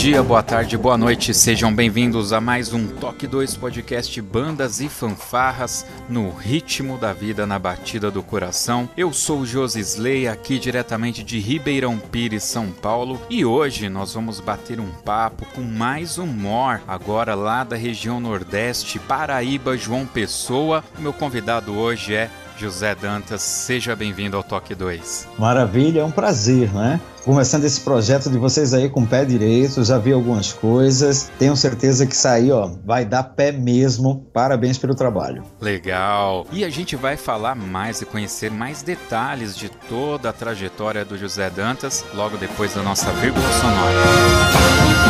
Dia, boa tarde, boa noite, sejam bem-vindos a mais um Toque 2 Podcast Bandas e Fanfarras no ritmo da vida na batida do coração. Eu sou o Josisley, aqui diretamente de Ribeirão Pires, São Paulo, e hoje nós vamos bater um papo com mais um mor, agora lá da região Nordeste, Paraíba, João Pessoa. O meu convidado hoje é José Dantas, seja bem-vindo ao Toque 2. Maravilha, é um prazer, né? Começando esse projeto de vocês aí com o pé direito, já vi algumas coisas, tenho certeza que sair, ó, vai dar pé mesmo. Parabéns pelo trabalho. Legal. E a gente vai falar mais e conhecer mais detalhes de toda a trajetória do José Dantas logo depois da nossa vírgula sonora.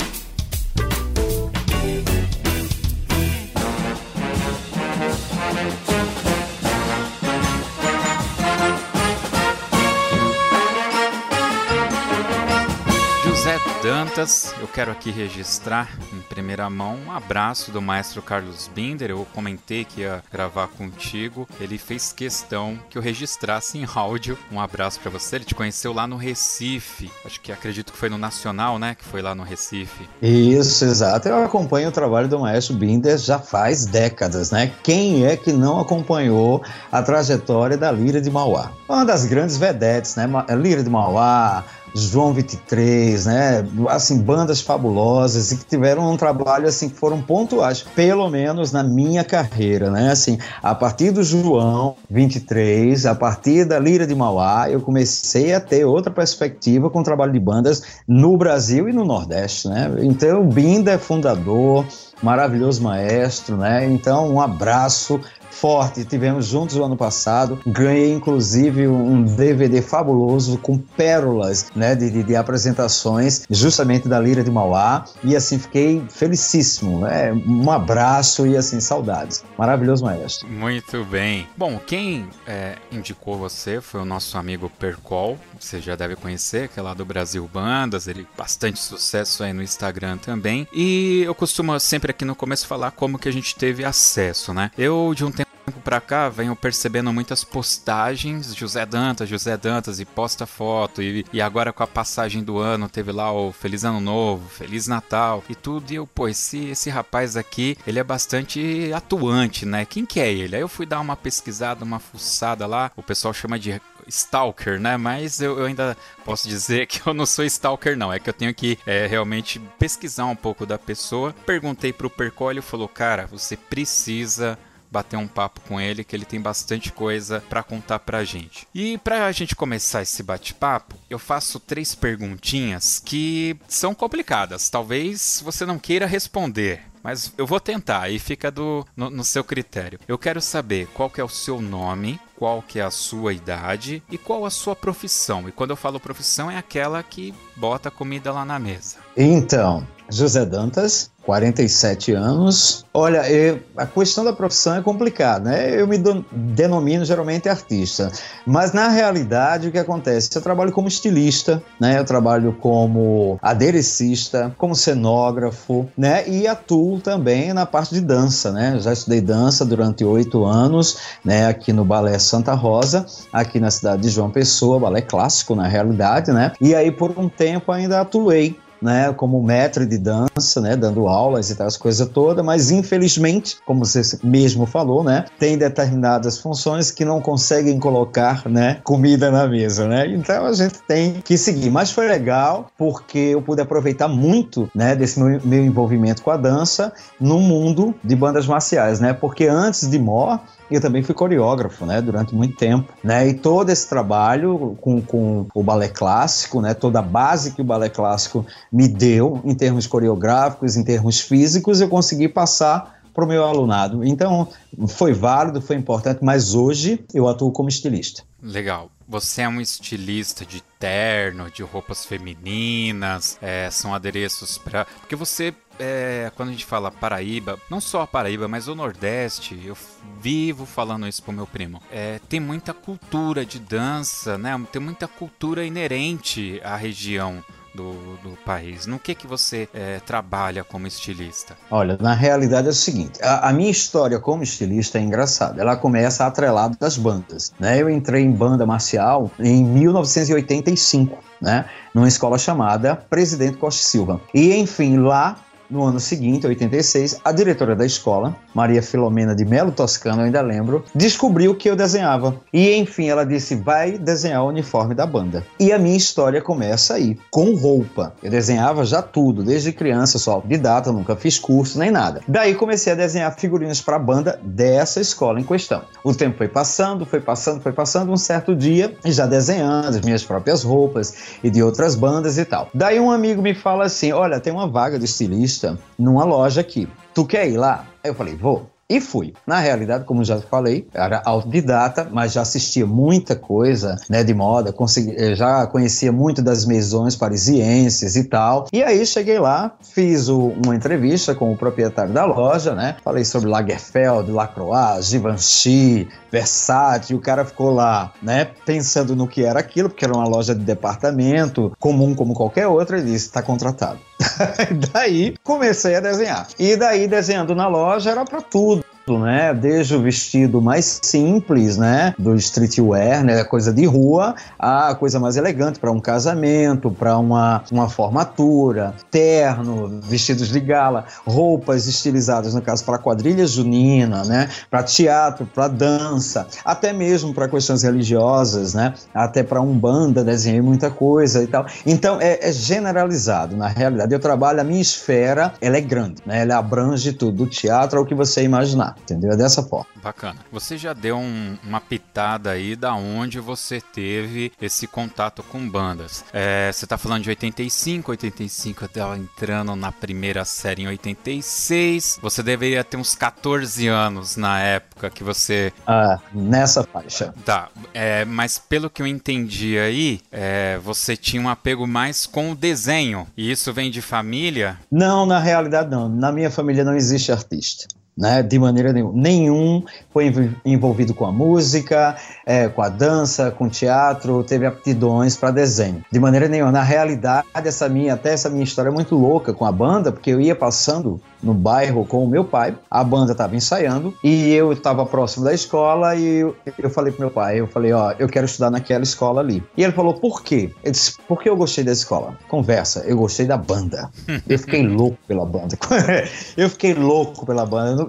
Dantas, eu quero aqui registrar em primeira mão um abraço do maestro Carlos Binder. Eu comentei que ia gravar contigo. Ele fez questão que eu registrasse em áudio. Um abraço para você. Ele te conheceu lá no Recife. Acho que acredito que foi no Nacional, né? Que foi lá no Recife. Isso, exato. Eu acompanho o trabalho do maestro Binder já faz décadas, né? Quem é que não acompanhou a trajetória da Lira de Mauá? Uma das grandes vedetes, né? Lira de Mauá, João 23, né? Assim, bandas fabulosas e que tiveram um trabalho assim que foram pontuais, pelo menos na minha carreira, né? Assim, a partir do João 23, a partir da Lira de Mauá, eu comecei a ter outra perspectiva com o trabalho de bandas no Brasil e no Nordeste, né? Então, Binda é fundador, maravilhoso maestro, né? Então, um abraço forte. Tivemos juntos o ano passado. Ganhei, inclusive, um DVD fabuloso com pérolas né, de, de, de apresentações, justamente da Lira de Mauá. E assim, fiquei felicíssimo. Né? Um abraço e assim, saudades. Maravilhoso maestro. Muito bem. Bom, quem é, indicou você foi o nosso amigo Percol. Você já deve conhecer, que é lá do Brasil Bandas. Ele bastante sucesso aí no Instagram também. E eu costumo sempre aqui no começo falar como que a gente teve acesso, né? Eu, de um tempo pra cá venho percebendo muitas postagens José Dantas, José Dantas e posta foto e, e agora com a passagem do ano teve lá o Feliz Ano Novo, Feliz Natal e tudo e eu, pô, esse, esse rapaz aqui, ele é bastante atuante, né? Quem que é ele? Aí eu fui dar uma pesquisada, uma fuçada lá, o pessoal chama de stalker, né? Mas eu, eu, ainda posso dizer que eu não sou stalker, não. É que eu tenho que é, realmente pesquisar um pouco da pessoa. Perguntei pro Percol, ele falou, cara, você precisa bater um papo com ele, que ele tem bastante coisa para contar pra gente. E pra gente começar esse bate-papo, eu faço três perguntinhas que são complicadas. Talvez você não queira responder, mas eu vou tentar e fica do, no, no, seu critério. Eu quero saber qual que é o seu nome, qual que é a sua idade e qual a sua profissão. E quando eu falo profissão é aquela que bota comida lá na mesa. Então, José Dantas, 47 anos. Olha, eu, a questão da profissão é complicada, né? Eu me do, denomino geralmente artista, mas na realidade o que acontece? Eu trabalho como estilista, né? Eu trabalho como aderecista, como cenógrafo, né? E atuo também na parte de dança, né? Eu já estudei dança durante oito anos, né? Aqui no Balé Santa Rosa, aqui na cidade de João Pessoa, balé clássico na realidade, né? E aí por um tempo ainda atuei né, como mestre de dança, né, dando aulas e tal, as coisas todas, mas infelizmente, como você mesmo falou, né, tem determinadas funções que não conseguem colocar, né, comida na mesa, né, então a gente tem que seguir, mas foi legal porque eu pude aproveitar muito, né, desse meu, meu envolvimento com a dança no mundo de bandas marciais, né, porque antes de Mor, eu também fui coreógrafo, né, durante muito tempo, né, e todo esse trabalho com, com o balé clássico, né, toda a base que o balé clássico me deu em termos coreográficos, em termos físicos, eu consegui passar para o meu alunado. Então, foi válido, foi importante, mas hoje eu atuo como estilista. Legal. Você é um estilista de terno, de roupas femininas, é, são adereços para. Porque você, é, quando a gente fala Paraíba, não só a Paraíba, mas o Nordeste, eu vivo falando isso pro meu primo. É, tem muita cultura de dança, né? Tem muita cultura inerente à região do, do país? No que que você é, trabalha como estilista? Olha, na realidade é o seguinte, a, a, minha história como estilista é engraçada. Ela começa atrelada das bandas, né? Eu entrei em banda marcial em 1985, né? Numa escola chamada Presidente Costa Silva. E enfim, lá no ano seguinte, 86, a diretora da escola, Maria Filomena de Melo Toscano, ainda lembro, descobriu que eu desenhava. E enfim, ela disse: vai desenhar o uniforme da banda. E a minha história começa aí, com roupa. Eu desenhava já tudo, desde criança, só autodidata, nunca fiz curso nem nada. Daí comecei a desenhar figurinos para a banda dessa escola em questão. O tempo foi passando, foi passando, foi passando. Um certo dia, já desenhando as minhas próprias roupas e de outras bandas e tal. Daí um amigo me fala assim: olha, tem uma vaga de estilista numa loja aqui. Tu quer ir lá? Aí eu falei, vou. E fui. Na realidade, como já falei, era autodidata, mas já assistia muita coisa né, de moda, consegui, eh, já conhecia muito das mesões parisienses e tal. E aí cheguei lá, fiz o, uma entrevista com o proprietário da loja, né? Falei sobre Lagerfeld, Lacroix, Givenchy, Versace, e o cara ficou lá, né, pensando no que era aquilo, porque era uma loja de departamento, comum como qualquer outra, e disse: está contratado. daí comecei a desenhar. E daí, desenhando na loja, era para tudo né? Desde o vestido mais simples, né? Do streetwear, né? Coisa de rua, a coisa mais elegante para um casamento, para uma, uma formatura, terno, vestidos de gala, roupas estilizadas, no caso, para quadrilha junina, né? Para teatro, para dança, até mesmo para questões religiosas, né? Até para umbanda, desenhei muita coisa e tal. Então, é, é, generalizado, na realidade. Eu trabalho, a minha esfera, ela é grande, né? Ela abrange tudo, do teatro ao que você imaginar entendeu? É dessa forma. Bacana. Você já deu um, uma pitada aí da onde você teve esse contato com bandas. É, você tá falando de 85, 85 eu tava entrando na primeira série em 86. Você deveria ter uns 14 anos na época que você. Ah, nessa faixa. Tá, é, mas pelo que eu entendi aí, é, você tinha um apego mais com o desenho. E isso vem de família? Não, na realidade não. Na minha família não existe artista né? De maneira nenhuma. Nenhum foi envolvido com a música, é, com a dança, com o teatro, teve aptidões para desenho. De maneira nenhuma. Na realidade, essa minha, até essa minha história é muito louca com a banda, porque eu ia passando no bairro com o meu pai, a banda estava ensaiando e eu estava próximo da escola e eu, eu falei pro meu pai, eu falei, ó, eu quero estudar naquela escola ali. E ele falou, por quê? Eu disse, porque eu gostei da escola. Conversa, eu gostei da banda. Eu fiquei louco pela banda. eu fiquei louco pela banda.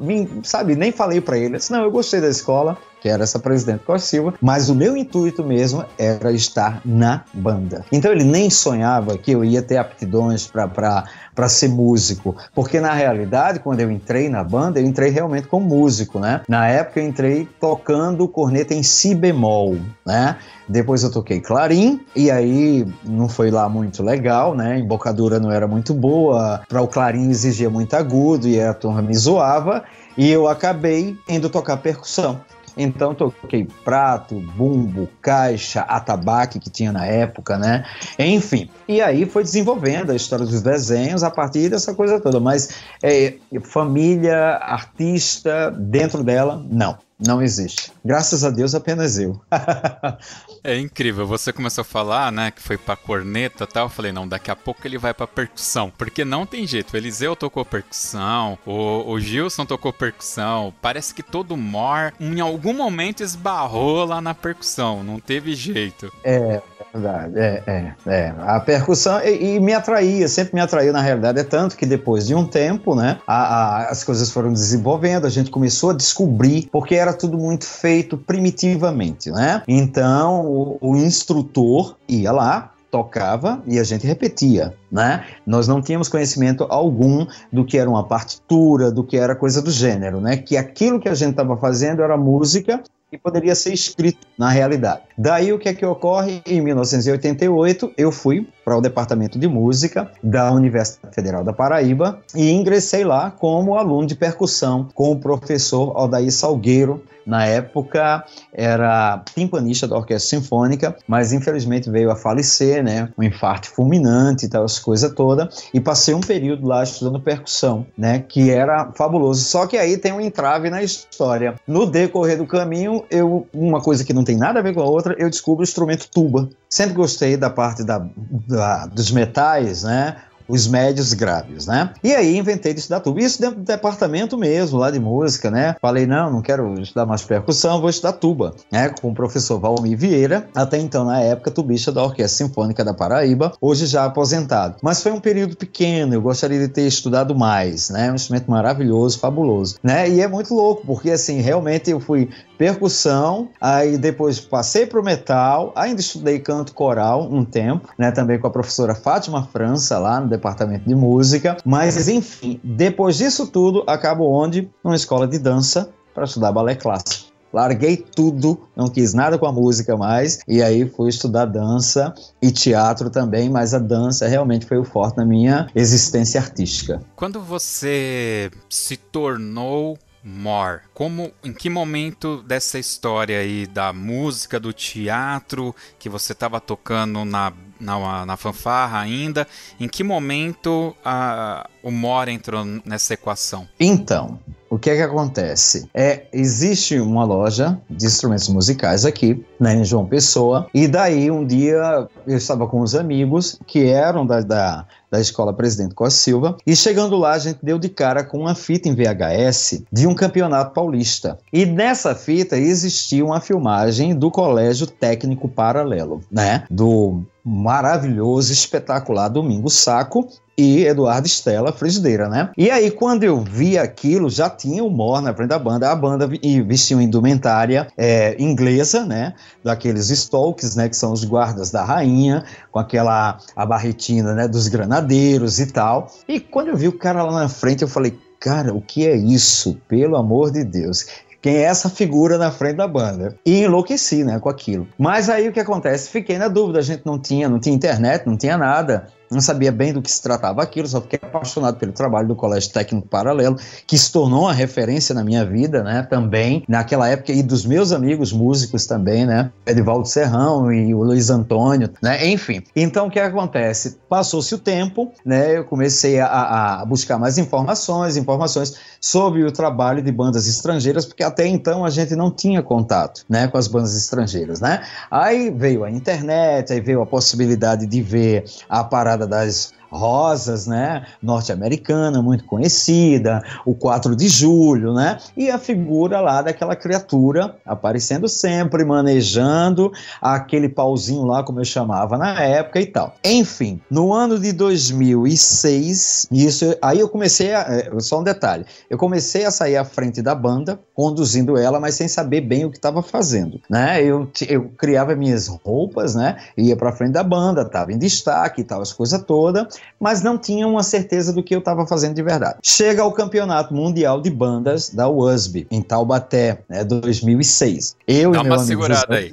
Sabe, nem falei para ele. Eu disse, não, eu gostei da escola que era essa presidente Costa Silva, mas o meu intuito mesmo era estar na banda. Então ele nem sonhava que eu ia ter aptidões para ser músico, porque na realidade, quando eu entrei na banda, eu entrei realmente como músico, né? Na época eu entrei tocando corneta em si bemol, né? Depois eu toquei clarim e aí não foi lá muito legal, né? Embocadura não era muito boa, para o clarim exigia muito agudo e a turma me zoava e eu acabei indo tocar percussão Então toquei prato, bumbo, caixa, atabaque que tinha na época, né? Enfim. E aí foi desenvolvendo a história dos desenhos a partir dessa coisa toda. Mas é, família, artista, dentro dela, não. Não existe. Graças a Deus, apenas eu. é incrível. Você começou a falar, né, que foi pra corneta e tal. Eu falei, não, daqui a pouco ele vai pra percussão. Porque não tem jeito. O Eliseu tocou percussão, o, o Gilson tocou percussão. Parece que todo mor, em algum momento, esbarrou lá na percussão. Não teve jeito. É, verdade. É, é, é. A percussão, e, e, me atraía, sempre me atraiu na realidade. É tanto que depois de um tempo, né, a, a, as coisas foram desenvolvendo, a gente começou a descobrir, porque era tudo muito feito primitivamente, né? Então, o, o instrutor ia lá, tocava e a gente repetia, né? Nós não tínhamos conhecimento algum do que era uma partitura, do que era coisa do gênero, né? Que aquilo que a gente estava fazendo era música e poderia ser escrito na realidade. Daí o que é que ocorre? Em 1988 eu fui para o departamento de música da Universidade Federal da Paraíba e ingressei lá como aluno de percussão com o professor Aldair Salgueiro, na época era timpanista da Orquestra Sinfônica, mas infelizmente veio a falecer, né? Um infarto fulminante e tal, as coisas todas. E passei um período lá estudando percussão, né? Que era fabuloso. Só que aí tem um entrave na história. No decorrer do caminho, eu uma coisa que não tem nada a ver com a outra, eu descubro o instrumento tuba. Sempre gostei da parte da, da dos metais, né? os médios graves, né? E aí inventei de estudar tuba. Isso dentro do departamento mesmo, lá de música, né? Falei, não, não quero estudar mais percussão, vou estudar tuba, né? Com o professor Valmir Vieira, até então, na época, tubista da Orquestra Sinfônica da Paraíba, hoje já aposentado. Mas foi um período pequeno, eu gostaria de ter estudado mais, né? Um instrumento maravilhoso, fabuloso, né? E é muito louco, porque assim, realmente eu fui percussão, aí depois passei para o metal, ainda estudei canto coral um tempo, né? Também com a professora Fátima França lá no departamento de música. Mas, enfim, depois disso tudo, acabo onde? Numa escola de dança para estudar balé clássico. Larguei tudo, não quis nada com a música mais, e aí fui estudar dança e teatro também, mas a dança realmente foi o forte na minha existência artística. Quando você se tornou More. Como, em que momento dessa história aí da música, do teatro, que você estava tocando na, na, na, fanfarra ainda, em que momento a, o More entrou nessa equação? Então, o que é que acontece? É, existe uma loja de instrumentos musicais aqui, né, em João Pessoa, e daí um dia eu estava com os amigos que eram da, da, da Escola Presidente Costa Silva, e chegando lá a gente deu de cara com uma fita em VHS de um campeonato paulista. E nessa fita existia uma filmagem do Colégio Técnico Paralelo, né, do maravilhoso, espetacular Domingo Saco, e Eduardo Stella, frigideira, né? E aí, quando eu vi aquilo, já tinha o Mor na frente da banda. A banda vestiu indumentária é, inglesa, né? Daqueles Stokes, né? Que são os guardas da rainha, com aquela a barretina, né? Dos granadeiros e tal. E quando eu vi o cara lá na frente, eu falei, cara, o que é isso? Pelo amor de Deus quem é essa figura na frente da banda. E enlouqueci, né, com aquilo. Mas aí o que acontece? Fiquei na dúvida, a gente não tinha, não tinha internet, não tinha nada não sabia bem do que se tratava aquilo, só fiquei apaixonado pelo trabalho do Colégio Técnico Paralelo, que se tornou uma referência na minha vida, né, também, naquela época, e dos meus amigos músicos também, né, Edivaldo Serrão e o Luiz Antônio, né, enfim. Então, o que acontece? Passou-se o tempo, né, eu comecei a, a buscar mais informações, informações sobre o trabalho de bandas estrangeiras, porque até então a gente não tinha contato, né, com as bandas estrangeiras, né. Aí veio a internet, aí veio a possibilidade de ver a parada das Rosas, né, norte-americana, muito conhecida, o 4 de julho, né, e a figura lá daquela criatura aparecendo sempre, manejando aquele pauzinho lá, como eu chamava na época e tal. Enfim, no ano de 2006, isso, aí eu comecei a, é, só um detalhe, eu comecei a sair à frente da banda, conduzindo ela, mas sem saber bem o que estava fazendo, né, eu, eu criava minhas roupas, né, ia para frente da banda, tava em destaque e tal, as coisas todas, mas não tinha uma certeza do que eu estava fazendo de verdade. Chega ao Campeonato Mundial de Bandas da USB, em Taubaté, né, 2006. Eu Dá e meu uma segurada aí.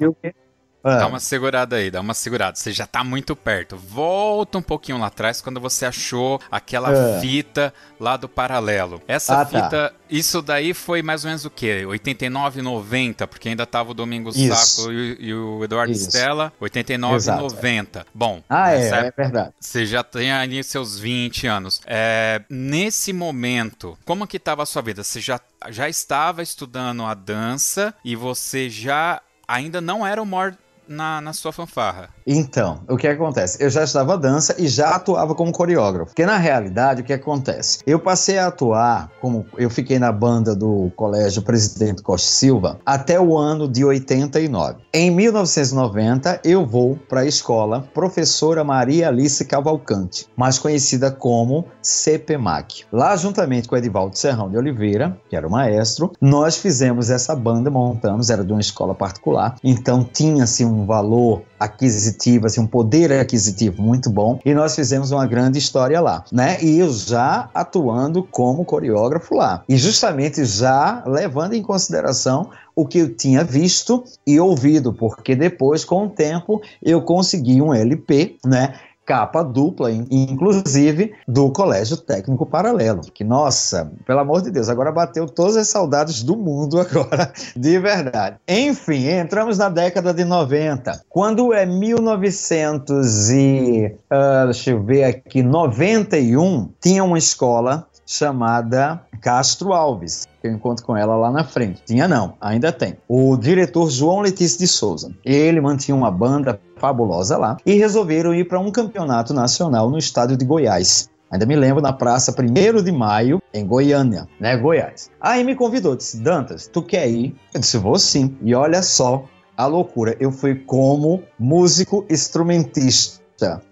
É. Dá uma segurada aí, dá uma segurada. Você já tá muito perto. Volta um pouquinho lá atrás quando você achou aquela é. fita lá do paralelo. Essa ah, tá. fita, tá. isso daí foi mais ou menos o quê? 89, 90, porque ainda tava o Domingos Saco e, e, o Eduardo isso. Stella. 89, Exato, 90. É. Bom, ah, é, é verdade. Você já tem ali seus 20 anos. É, nesse momento, como que tava a sua vida? Você já, já estava estudando a dança e você já ainda não era o maior na, na sua fanfarra? Então, o que acontece? Eu já estava dança e já atuava como coreógrafo. Porque na realidade, o que acontece? Eu passei a atuar como eu fiquei na banda do Colégio Presidente Costa Silva até o ano de 89. Em 1990, eu vou para a escola Professora Maria Alice Cavalcante, mais conhecida como CPMAC. Lá, juntamente com Edivaldo Serrão de Oliveira, que era o maestro, nós fizemos essa banda, montamos, era de uma escola particular, então tinha-se um valor aquisitivo, assim, um poder aquisitivo muito bom, e nós fizemos uma grande história lá, né? E eu já atuando como coreógrafo lá, e justamente já levando em consideração o que eu tinha visto e ouvido, porque depois, com o tempo, eu consegui um LP, né? Capa dupla, inclusive do Colégio Técnico Paralelo. Que, nossa, pelo amor de Deus, agora bateu todas as saudades do mundo agora, de verdade. Enfim, entramos na década de 90. Quando é 1900 e, uh, deixa eu ver aqui, 91, tinha uma escola chamada Castro Alves. Eu encontro com ela lá na frente. Tinha não, ainda tem. O diretor João Letícia de Souza. Ele mantinha uma banda fabulosa lá e resolveram ir para um campeonato nacional no estado de Goiás. Ainda me lembro na praça 1 de maio, em Goiânia, né, Goiás. Aí me convidou, disse: Dantas, tu quer ir? Eu disse: Vou sim. E olha só a loucura, eu fui como músico instrumentista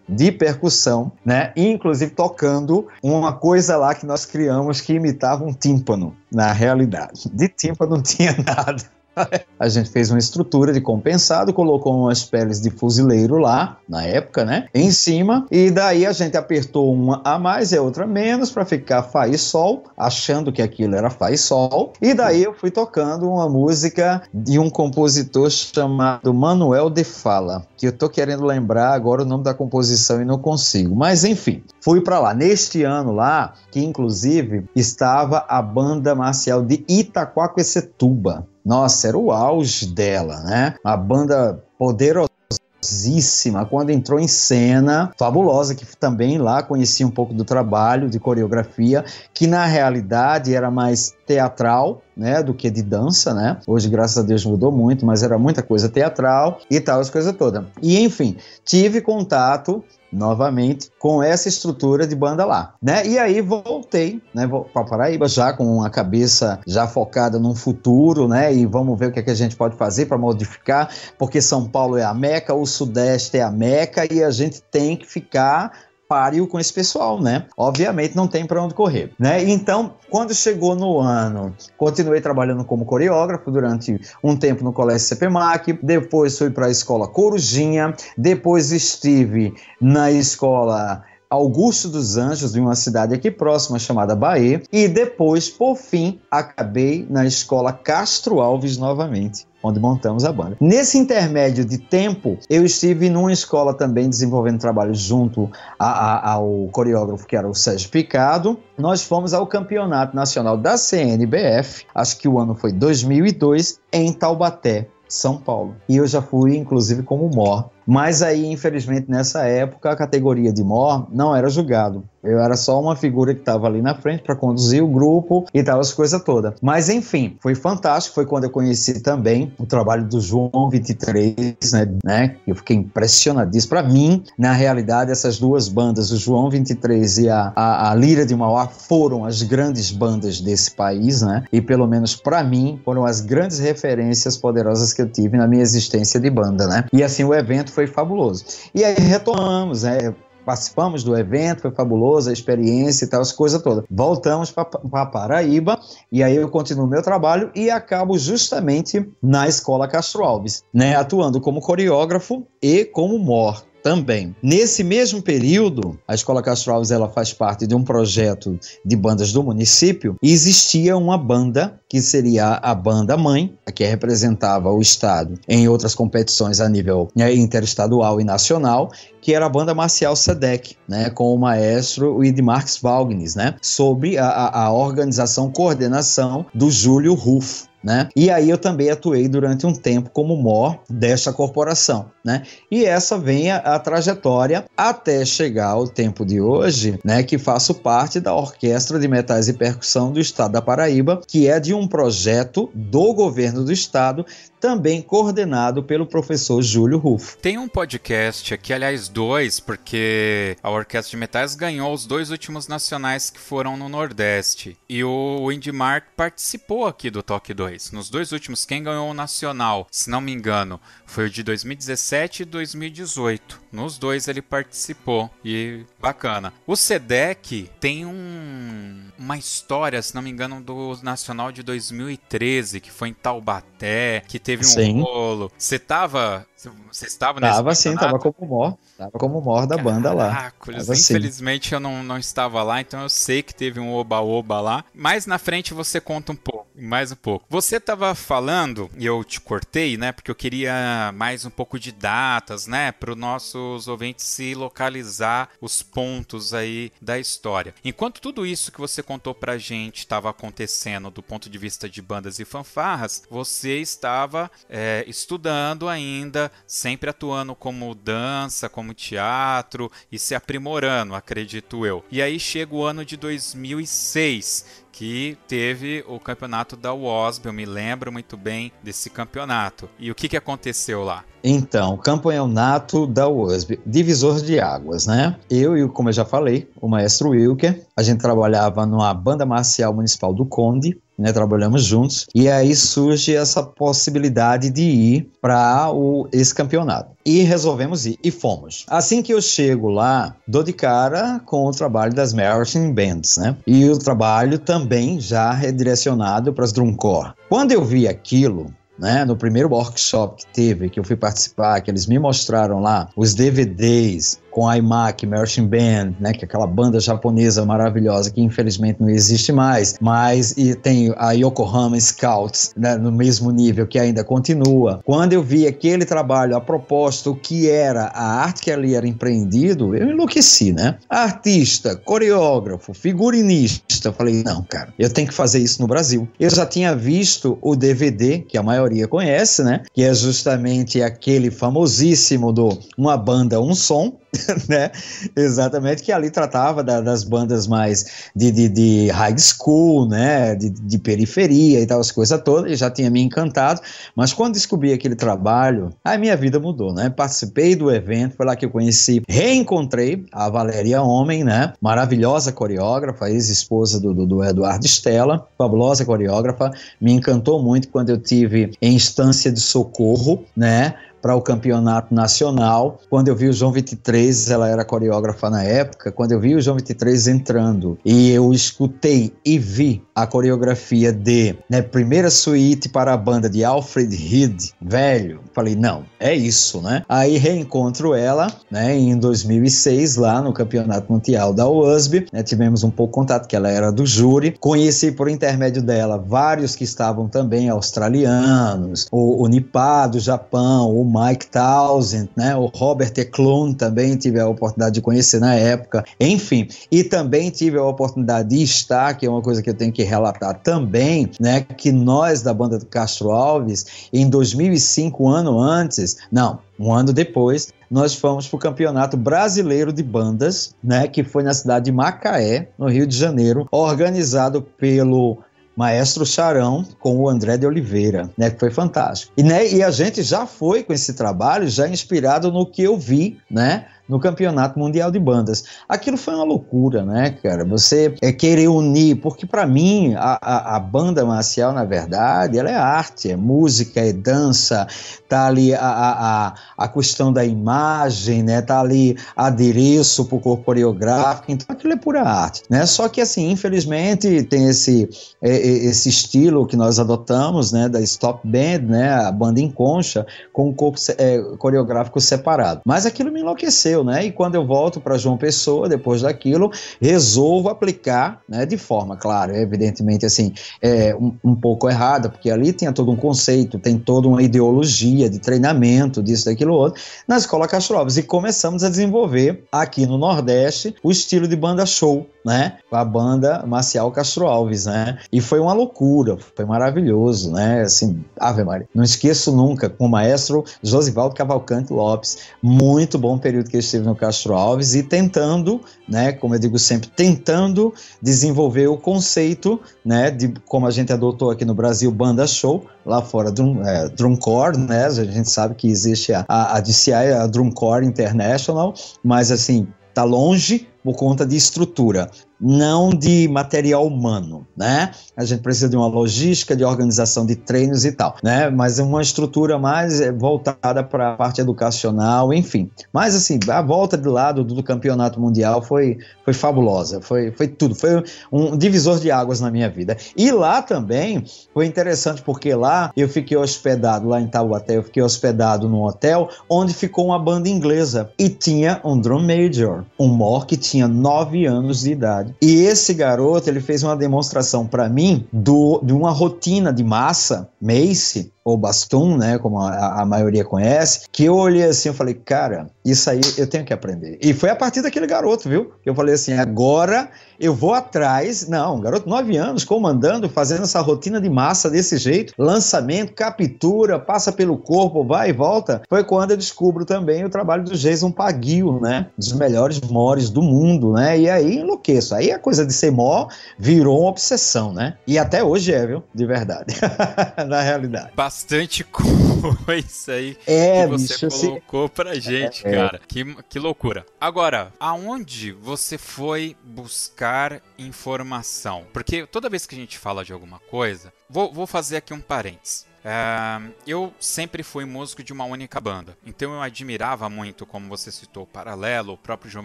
de percussão, né? Inclusive tocando uma coisa lá que nós criamos que imitava um tímpano na realidade. De tímpano não tinha nada. a gente fez uma estrutura de compensado, colocou umas peles de fuzileiro lá, na época, né? Em cima, e daí a gente apertou uma a mais e a outra menos para ficar e Sol, achando que aquilo era e Sol. E daí eu fui tocando uma música de um compositor chamado Manuel de Fala, que eu tô querendo lembrar agora o nome da composição e não consigo. Mas enfim, fui para lá. Neste ano lá, que inclusive estava a banda marcial de Itaquaquecetuba. Nossa, era o auge dela, né? A banda poderosíssima quando entrou em cena, fabulosa, que também lá conhecia um pouco do trabalho de coreografia, que na realidade era mais teatral, né, do que de dança, né? Hoje, graças a Deus, mudou muito, mas era muita coisa teatral e tal, as coisas todas. E enfim, tive contato novamente com essa estrutura de banda lá, né? E aí voltei, né, para Paraíba já com a cabeça já focada num futuro, né? E vamos ver o que, é que a gente pode fazer para modificar, porque São Paulo é a Meca, o Sudeste é a Meca e a gente tem que ficar páreo com esse pessoal, né? Obviamente não tem para onde correr, né? Então, quando chegou no ano, continuei trabalhando como coreógrafo durante um tempo no Colégio CPMAC, depois fui para a escola Corujinha, depois estive na escola Augusto dos Anjos, de uma cidade aqui próxima chamada Bahia, e depois, por fim, acabei na escola Castro Alves novamente onde montamos a banda. Nesse intermédio de tempo, eu estive numa escola também desenvolvendo trabalho junto a, a, ao coreógrafo que era o Sérgio Picado. Nós fomos ao campeonato nacional da CNBF, acho que o ano foi 2002, em Taubaté, São Paulo. E eu já fui, inclusive, como mor mas aí, infelizmente, nessa época, a categoria de mor não era julgado. Eu era só uma figura que estava ali na frente para conduzir o grupo e tal, as coisas todas. Mas enfim, foi fantástico. Foi quando eu conheci também o trabalho do João 23, né? né? Eu fiquei impressionadíssimo. Para mim, na realidade, essas duas bandas, o João 23 e a, a, a Lira de Mauá, foram as grandes bandas desse país, né? E pelo menos para mim, foram as grandes referências poderosas que eu tive na minha existência de banda, né? E assim, o evento foi fabuloso. E aí retomamos, né? Participamos do evento, foi fabuloso a experiência e tal, as coisas todas. Voltamos para Paraíba e aí eu continuo meu trabalho e acabo justamente na Escola Castro Alves, né, atuando como coreógrafo e como mor também. Nesse mesmo período, a Escola Castro Alves ela faz parte de um projeto de bandas do município e existia uma banda que seria a banda mãe, que representava o estado em outras competições a nível né, interestadual e nacional, que era a banda marcial SEDEC, né, com o maestro Idmarx Wagnis, né, sobre a, a organização, coordenação do Júlio Ruff né? E aí eu também atuei durante um tempo como mor desta corporação, né? E essa vem a, a, trajetória até chegar ao tempo de hoje, né? Que faço parte da Orquestra de Metais e Percussão do Estado da Paraíba, que é de um projeto do governo do estado também coordenado pelo professor Júlio Rufo. Tem um podcast aqui, aliás, dois, porque a Orquestra de Metais ganhou os dois últimos nacionais que foram no Nordeste. E o Indy Mark participou aqui do Toque 2. Nos dois últimos, quem ganhou o nacional, se não me engano, foi o de 2017 e 2018. Nos dois ele participou e bacana. O SEDEC tem um, uma história, se não me engano, do Nacional de 2013, que foi em Taubaté, que teve um Sim. rolo. Você tava você estava nesse Tava sim, tava como mor. Tava como mor da banda lá. Infelizmente eu não, não estava lá, então eu sei que teve um oba-oba lá. Mais na frente você conta um pouco, mais um pouco. Você estava falando, e eu te cortei, né? Porque eu queria mais um pouco de datas, né? Para os nossos ouvintes se localizar os pontos aí da história. Enquanto tudo isso que você contou pra gente estava acontecendo do ponto de vista de bandas e fanfarras, você estava é, estudando ainda sempre atuando como dança, como teatro e se aprimorando, acredito eu. E aí chega o ano de 2006, que teve o campeonato da WOSB, eu me lembro muito bem desse campeonato. E o que, que aconteceu lá? Então, campeonato da WOSB, divisor de águas, né? Eu e, como eu já falei, o maestro Wilker, a gente trabalhava numa banda marcial municipal do Conde, né, trabalhamos juntos, e aí surge essa possibilidade de ir para esse campeonato. E resolvemos ir, e fomos. Assim que eu chego lá, dou de cara com o trabalho das Marching Bands, né? E o trabalho também já redirecionado para as Drumcore. Quando eu vi aquilo, né, no primeiro workshop que teve, que eu fui participar, que eles me mostraram lá os DVDs com IMAC Marching Band, né, que é aquela banda japonesa maravilhosa que infelizmente não existe mais, mas e tem a Yokohama Scouts né, no mesmo nível que ainda continua. Quando eu vi aquele trabalho, a proposta, o que era a arte que ali era empreendido, eu enlouqueci, né? Artista, coreógrafo, figurinista, eu falei, não, cara, eu tenho que fazer isso no Brasil. Eu já tinha visto o DVD, que a maioria conhece, né, que é justamente aquele famosíssimo do Uma Banda, Um Som, né? Exatamente, que ali tratava da, das bandas mais de, de, de, high school, né? De, de periferia e tal, as coisas todas, e já tinha me encantado, mas quando descobri aquele trabalho, a minha vida mudou, né? Participei do evento, foi lá que eu conheci, reencontrei a Valéria Homem, né? Maravilhosa coreógrafa, ex-esposa do, do, do Eduardo Stella, fabulosa coreógrafa, me encantou muito quando eu tive em instância de socorro, né? Para o campeonato nacional. Quando eu vi o João 23, ela era coreógrafa na época, quando eu vi o João 23 entrando e eu escutei e vi a coreografia de né, primeira suíte para a banda de Alfred Reed, velho, falei, não, é isso, né? Aí reencontro ela, né, em 2006 lá no Campeonato Mundial da USB, né, tivemos um pouco contato que ela era do júri, conheci por intermédio dela vários que estavam também australianos, o, o Nipá do Japão, o Mike Townsend, né? O Robert Eklund também tive a oportunidade de conhecer na época. Enfim, e também tive a oportunidade de estar, que é uma coisa que eu tenho que relatar também, né? Que nós da banda do Castro Alves, em 2005, um ano antes, não, um ano depois, nós fomos para o Campeonato Brasileiro de Bandas, né, que foi na cidade de Macaé, no Rio de Janeiro, organizado pelo Maestro Charão com o André de Oliveira, né, que foi fantástico. E, né, e a gente já foi com esse trabalho já inspirado no que eu vi, né, no Campeonato Mundial de Bandas. Aquilo foi uma loucura, né, cara? Você é querer unir, porque para mim a, a, a, banda marcial, na verdade, ela é arte, é música, é dança, tá ali a, a, a questão da imagem, né? Tá ali adereço pro corpo coreográfico, então aquilo é pura arte, né? Só que assim, infelizmente tem esse é, é, esse estilo que nós adotamos, né, da stop band, né, a banda em concha com o corpo é, coreográfico separado. Mas aquilo me enlouqueceu, né? E quando eu volto para João Pessoa depois daquilo, resolvo aplicar, né, de forma, claro, evidentemente assim, é, um, um pouco errada, porque ali tinha todo um conceito, tem toda uma ideologia de treinamento, disso, daquilo outro, na escola Castro Alves e começamos a desenvolver aqui no Nordeste o estilo de banda show, né? Com a banda Marcial Castro Alves, né? E foi uma loucura, foi maravilhoso, né? Assim, Ave Maria. Não esqueço nunca com o maestro Josivaldo Cavalcante Lopes. Muito bom período que eu estive no Castro Alves e tentando, né? Como eu digo sempre, tentando desenvolver o conceito, né? De como a gente adotou aqui no Brasil, banda show, lá fora drum, é, drumcore, né? A gente sabe que existe a, a, a DCI, a Drumcore International, mas assim, tá longe por conta de estrutura não de material humano, né? A gente precisa de uma logística, de organização de treinos e tal, né? Mas é uma estrutura mais eh, voltada para a parte educacional, enfim. Mas assim, a volta de lado do campeonato mundial foi, foi fabulosa, foi, foi tudo, foi um divisor de águas na minha vida. E lá também foi interessante porque lá eu fiquei hospedado lá em Taubaté, eu fiquei hospedado num hotel onde ficou uma banda inglesa e tinha um drum major, um mor que tinha nove anos de idade. E esse garoto, ele fez uma demonstração para mim do, de uma rotina de massa, Mace, ou Bastum, né, como a, a, maioria conhece, que eu olhei assim, eu falei, cara, isso aí eu tenho que aprender. E foi a partir daquele garoto, viu? Eu falei assim, agora eu vou atrás. Não, garoto, nove anos, comandando, fazendo essa rotina de massa desse jeito, lançamento, captura, passa pelo corpo, vai e volta. Foi quando eu descubro também o trabalho do Jason Paguio, né? Dos melhores mores do mundo, né? E aí enlouqueço. Aí a coisa de ser mó virou uma obsessão, né? E até hoje é, viu? De verdade. Na realidade bastante coisa aí é, que você bicho, colocou assim... pra gente, é, cara. Que, que loucura. Agora, aonde você foi buscar informação? Porque toda vez que a gente fala de alguma coisa, vou, vou fazer aqui um parênteses. É, eu sempre fui músico de uma única banda, então eu admirava muito, como você citou, Paralelo, o próprio João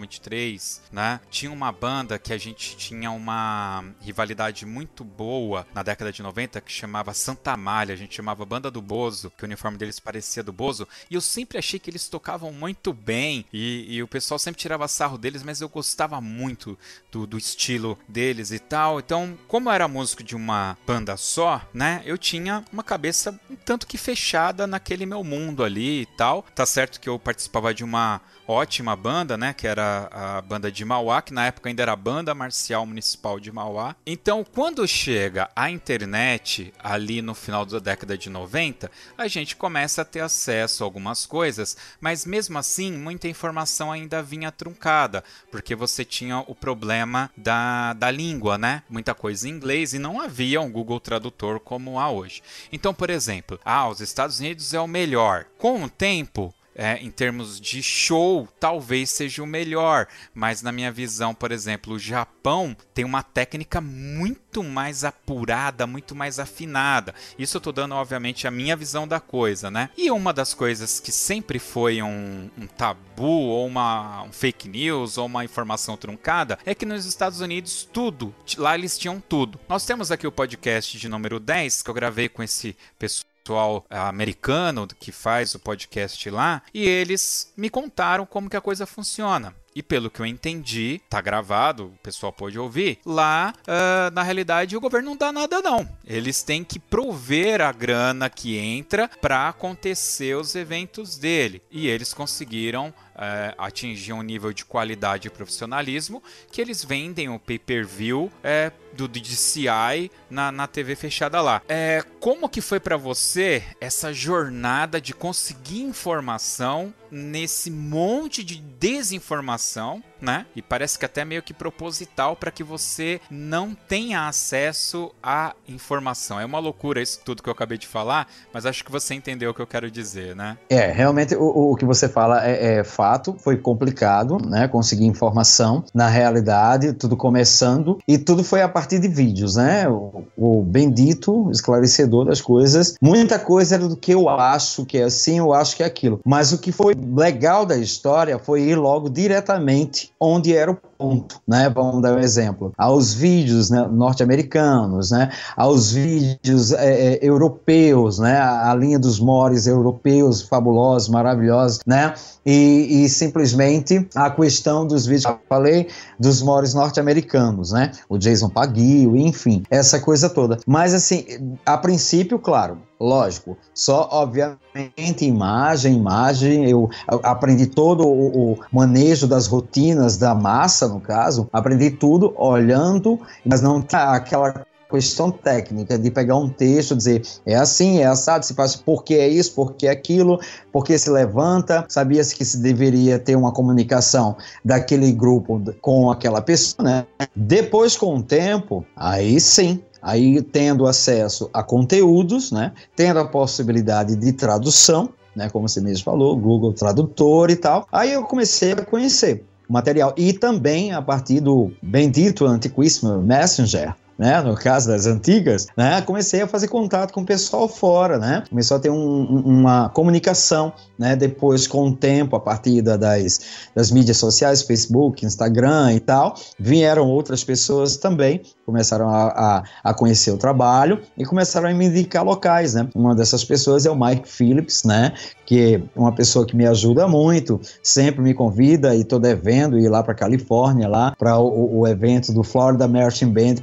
23, né? Tinha uma banda que a gente tinha uma rivalidade muito boa na década de 90 que chamava Santa Malha, a gente chamava Banda do Bozo, que o uniforme deles parecia do Bozo, e eu sempre achei que eles tocavam muito bem e, e o pessoal sempre tirava sarro deles, mas eu gostava muito do, do estilo deles e tal. Então, como eu era músico de uma banda só, né? Eu tinha uma cabeça cabeça um tanto que fechada naquele meu mundo ali e tal. Tá certo que eu participava de uma ótima banda, né? Que era a banda de Mauá, que na época ainda era a Banda Marcial Municipal de Mauá. Então, quando chega a internet, ali no final da década de 90, a gente começa a ter acesso a algumas coisas, mas mesmo assim, muita informação ainda vinha truncada, porque você tinha o problema da, da língua, né? Muita coisa em inglês e não havia um Google Tradutor como há hoje. Então, por exemplo, ah, os Estados Unidos é o melhor. Com o tempo, é, em termos de show, talvez seja o melhor, mas na minha visão, por exemplo, o Japão tem uma técnica muito mais apurada, muito mais afinada. Isso eu tô dando, obviamente, a minha visão da coisa, né? E uma das coisas que sempre foi um, um tabu, ou uma um fake news, ou uma informação truncada, é que nos Estados Unidos tudo, lá eles tinham tudo. Nós temos aqui o podcast de número 10, que eu gravei com esse pessoal pessoal é, americano que faz o podcast lá e eles me contaram como que a coisa funciona. E pelo que eu entendi, tá gravado, o pessoal pode ouvir. Lá, uh, na realidade, o governo não dá nada, não. Eles têm que prover a grana que entra para acontecer os eventos dele. E eles conseguiram é, atingir um nível de qualidade e profissionalismo que eles vendem o pay-per-view é, do DCI na, na TV fechada lá. É, como que foi para você essa jornada de conseguir informação nesse monte de desinformação né? E parece que até meio que proposital para que você não tenha acesso à informação. É uma loucura isso tudo que eu acabei de falar, mas acho que você entendeu o que eu quero dizer, né? É, realmente o, o que você fala é, é, fato, foi complicado, né? Conseguir informação. Na realidade, tudo começando e tudo foi a partir de vídeos, né? O, o bendito esclarecedor das coisas. Muita coisa era do que eu acho que é assim, eu acho que é aquilo. Mas o que foi legal da história foi ir logo diretamente onde era o ponto, né? Vamos dar um exemplo. Aos vídeos né, norte-americanos, né? Aos vídeos é, é, europeus, né? A, linha dos mores europeus fabulosos, maravilhosos, né? E, e, simplesmente a questão dos vídeos que eu falei dos mores norte-americanos, né? O Jason Paguio, enfim, essa coisa toda. Mas assim, a princípio, claro, lógico, só obviamente imagem, imagem, eu aprendi todo o, o, manejo das rotinas da massa, no caso, aprendi tudo olhando, mas não tá aquela questão técnica de pegar um texto, dizer é assim, é assado, se faz por que é isso, por que é aquilo, por que se levanta, sabia-se que se deveria ter uma comunicação daquele grupo com aquela pessoa, né? Depois, com o tempo, aí sim, aí tendo acesso a conteúdos, né? Tendo a possibilidade de tradução, né? Como você mesmo falou, Google Tradutor e tal. Aí eu comecei a conhecer material e também a partir do bendito antiquíssimo Messenger, né, no caso das antigas, né, comecei a fazer contato com o pessoal fora, né, começou a ter um, uma comunicação, né, depois com o tempo, a partir das, das mídias sociais, Facebook, Instagram e tal, vieram outras pessoas também, começaram a, a, a, conhecer o trabalho e começaram a me indicar locais, né, uma dessas pessoas é o Mike Phillips, né, que é uma pessoa que me ajuda muito, sempre me convida e estou devendo ir lá para Califórnia, lá para o, o, evento do Florida Marching Band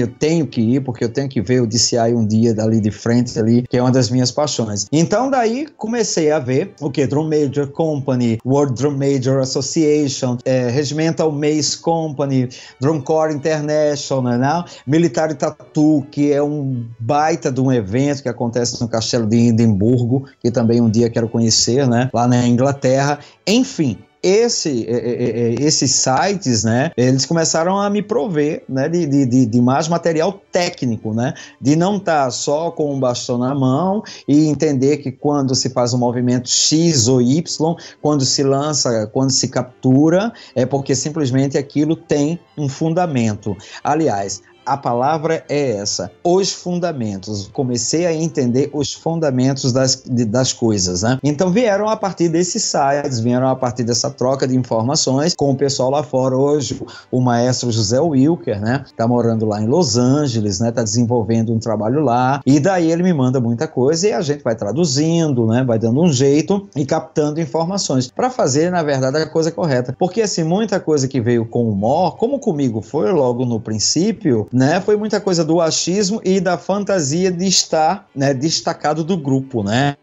Eu tenho que ir porque eu tenho que ver o DCI um dia dali de frente ali, que é uma das minhas paixões. Então daí comecei a ver o que Drum Major Company, World Drum Major Association, é, Regimental Mace Company, Drum Corps International, né? Militar Tatu, que é um baita de um evento que acontece no Castelo de Edimburgo, que também um dia quero conhecer, né? Lá na Inglaterra. Enfim, esse, é, é, é, esses sites, né, eles começaram a me prover, né, de, de, de mais material técnico, né, de não estar tá só com um bastão na mão e entender que quando se faz um movimento X ou Y, quando se lança, quando se captura, é porque simplesmente aquilo tem um fundamento. Aliás, a palavra é essa, os fundamentos. Comecei a entender os fundamentos das, de, das coisas, né? Então vieram a partir desses sites, vieram a partir dessa troca de informações com o pessoal lá fora. Hoje, o maestro José Wilker, né? Tá morando lá em Los Angeles, né? Tá desenvolvendo um trabalho lá. E daí ele me manda muita coisa e a gente vai traduzindo, né? Vai dando um jeito e captando informações para fazer, na verdade, a coisa correta. Porque, assim, muita coisa que veio com humor, como comigo foi logo no princípio, né? Foi muita coisa do achismo e da fantasia de estar né, destacado do grupo, né?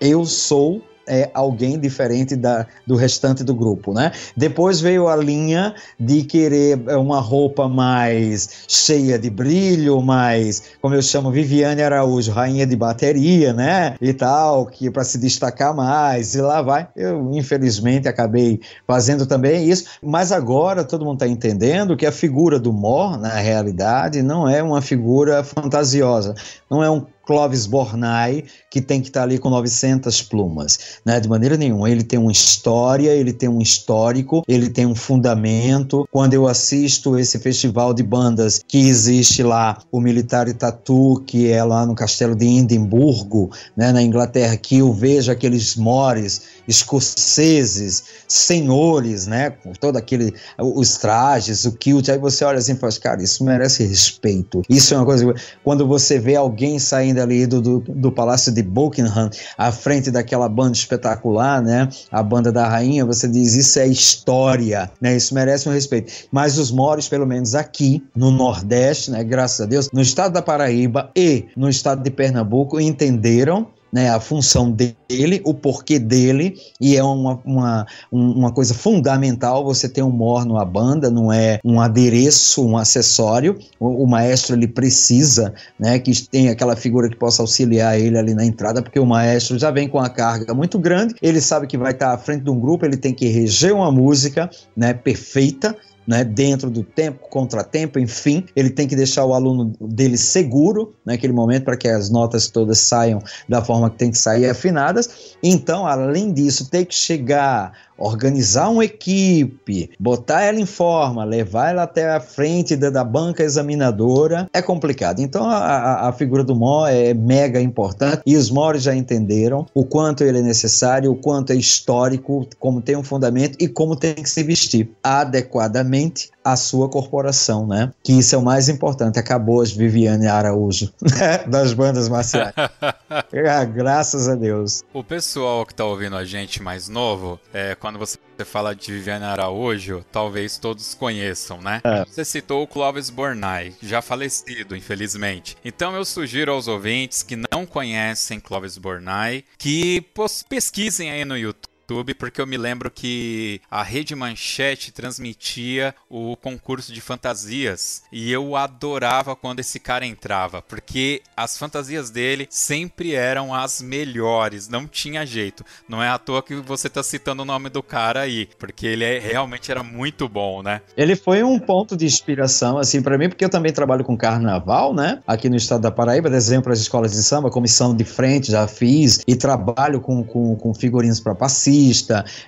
Eu sou é, alguém diferente da, do restante do grupo, né? Depois veio a linha de querer é, uma roupa mais cheia de brilho, mais, como eu chamo, Viviane Araújo, rainha de bateria, né? E tal, que para se destacar mais, e lá vai. Eu, infelizmente, acabei fazendo também isso, mas agora todo mundo está entendendo que a figura do Mor, na realidade, não é uma figura fantasiosa, não é um Clovis Bornai, que tem que estar tá ali com 900 plumas, né? De maneira nenhuma. Ele tem uma história, ele tem um histórico, ele tem um fundamento. Quando eu assisto esse festival de bandas que existe lá, o Militar Tatu, que é lá no Castelo de Edimburgo, né, na Inglaterra, que eu vejo aqueles mores escoceses, senhores, né, com todo aquele os trajes, o kilt, aí você olha assim e fala, cara, isso merece respeito. Isso é uma coisa quando você vê alguém saindo ali do, do, do Palácio de Buckingham, à frente daquela banda espetacular, né, a banda da rainha, você diz, isso é história, né, isso merece um respeito. Mas os mores, pelo menos aqui no Nordeste, né, graças a Deus, no estado da Paraíba e no estado de Pernambuco, entenderam né, a função dele, o porquê dele, e é uma, uma, uma coisa fundamental você ter um morno à banda, não é um adereço, um acessório. O, o maestro ele precisa né, que tenha aquela figura que possa auxiliar ele ali na entrada, porque o maestro já vem com a carga muito grande, ele sabe que vai estar à frente de um grupo, ele tem que reger uma música né, perfeita né, dentro do tempo, contratempo, enfim, ele tem que deixar o aluno dele seguro naquele momento para que as notas todas saiam da forma que tem que sair afinadas. Então, além disso, tem que chegar organizar uma equipe, botar ela em forma, levar ela até a frente da, da banca examinadora, é complicado. Então a, a, figura do MO é mega importante e os MORs já entenderam o quanto ele é necessário, o quanto é histórico, como tem um fundamento e como tem que se vestir adequadamente a sua corporação, né? Que isso é o mais importante. Acabou as Viviane Araújo né? das bandas marciais. ah, graças a Deus. O pessoal que tá ouvindo a gente mais novo, é, quando você fala de Viviane Araújo, talvez todos conheçam, né? É. Você citou o Clóvis Bornai, já falecido, infelizmente. Então eu sugiro aos ouvintes que não conhecem Clóvis Bornai que pesquisem aí no YouTube YouTube, porque eu me lembro que a Rede Manchete transmitia o concurso de fantasias e eu adorava quando esse cara entrava, porque as fantasias dele sempre eram as melhores, não tinha jeito. Não é à toa que você tá citando o nome do cara aí, porque ele é, realmente era muito bom, né? Ele foi um ponto de inspiração, assim, para mim, porque eu também trabalho com carnaval, né? Aqui no estado da Paraíba, desenho para as escolas de samba, comissão de frente já fiz, e trabalho com, com, com figurinos para passeio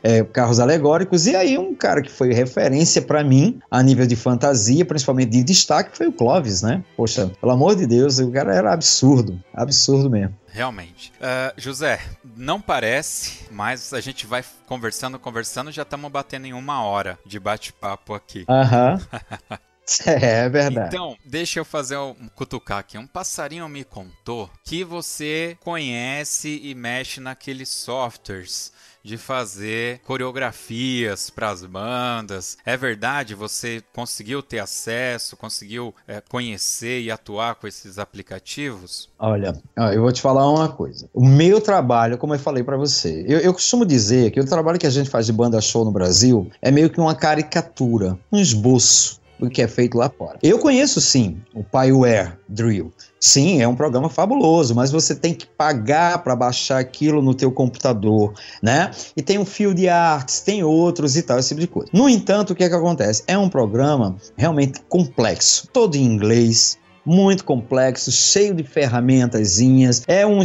é, carros alegóricos, e aí um cara que foi referência para mim a nível de fantasia, principalmente de destaque, foi o Clovis, né? Poxa, pelo amor de Deus, o cara era absurdo, absurdo mesmo. Realmente. Uh, José, não parece, mas a gente vai conversando, conversando, já estamos batendo em uma hora de bate-papo aqui. Aham. É, é verdade. Então, deixa eu fazer um cutucar aqui. Um passarinho me contou que você conhece e mexe naqueles softwares de fazer coreografias para as bandas. É verdade? Você conseguiu ter acesso, conseguiu é, conhecer e atuar com esses aplicativos? Olha, eu vou te falar uma coisa. O meu trabalho, como eu falei para você, eu, eu costumo dizer que o trabalho que a gente faz de banda show no Brasil é meio que uma caricatura, um esboço do que é feito lá fora. Eu conheço sim o Pyware Drill. Sim, é um programa fabuloso, mas você tem que pagar para baixar aquilo no teu computador, né? E tem o Field Arts, tem outros e tal, esse tipo de coisa. No entanto, o que é que acontece? É um programa realmente complexo, todo em inglês, muito complexo, cheio de ferramentazinhas. É um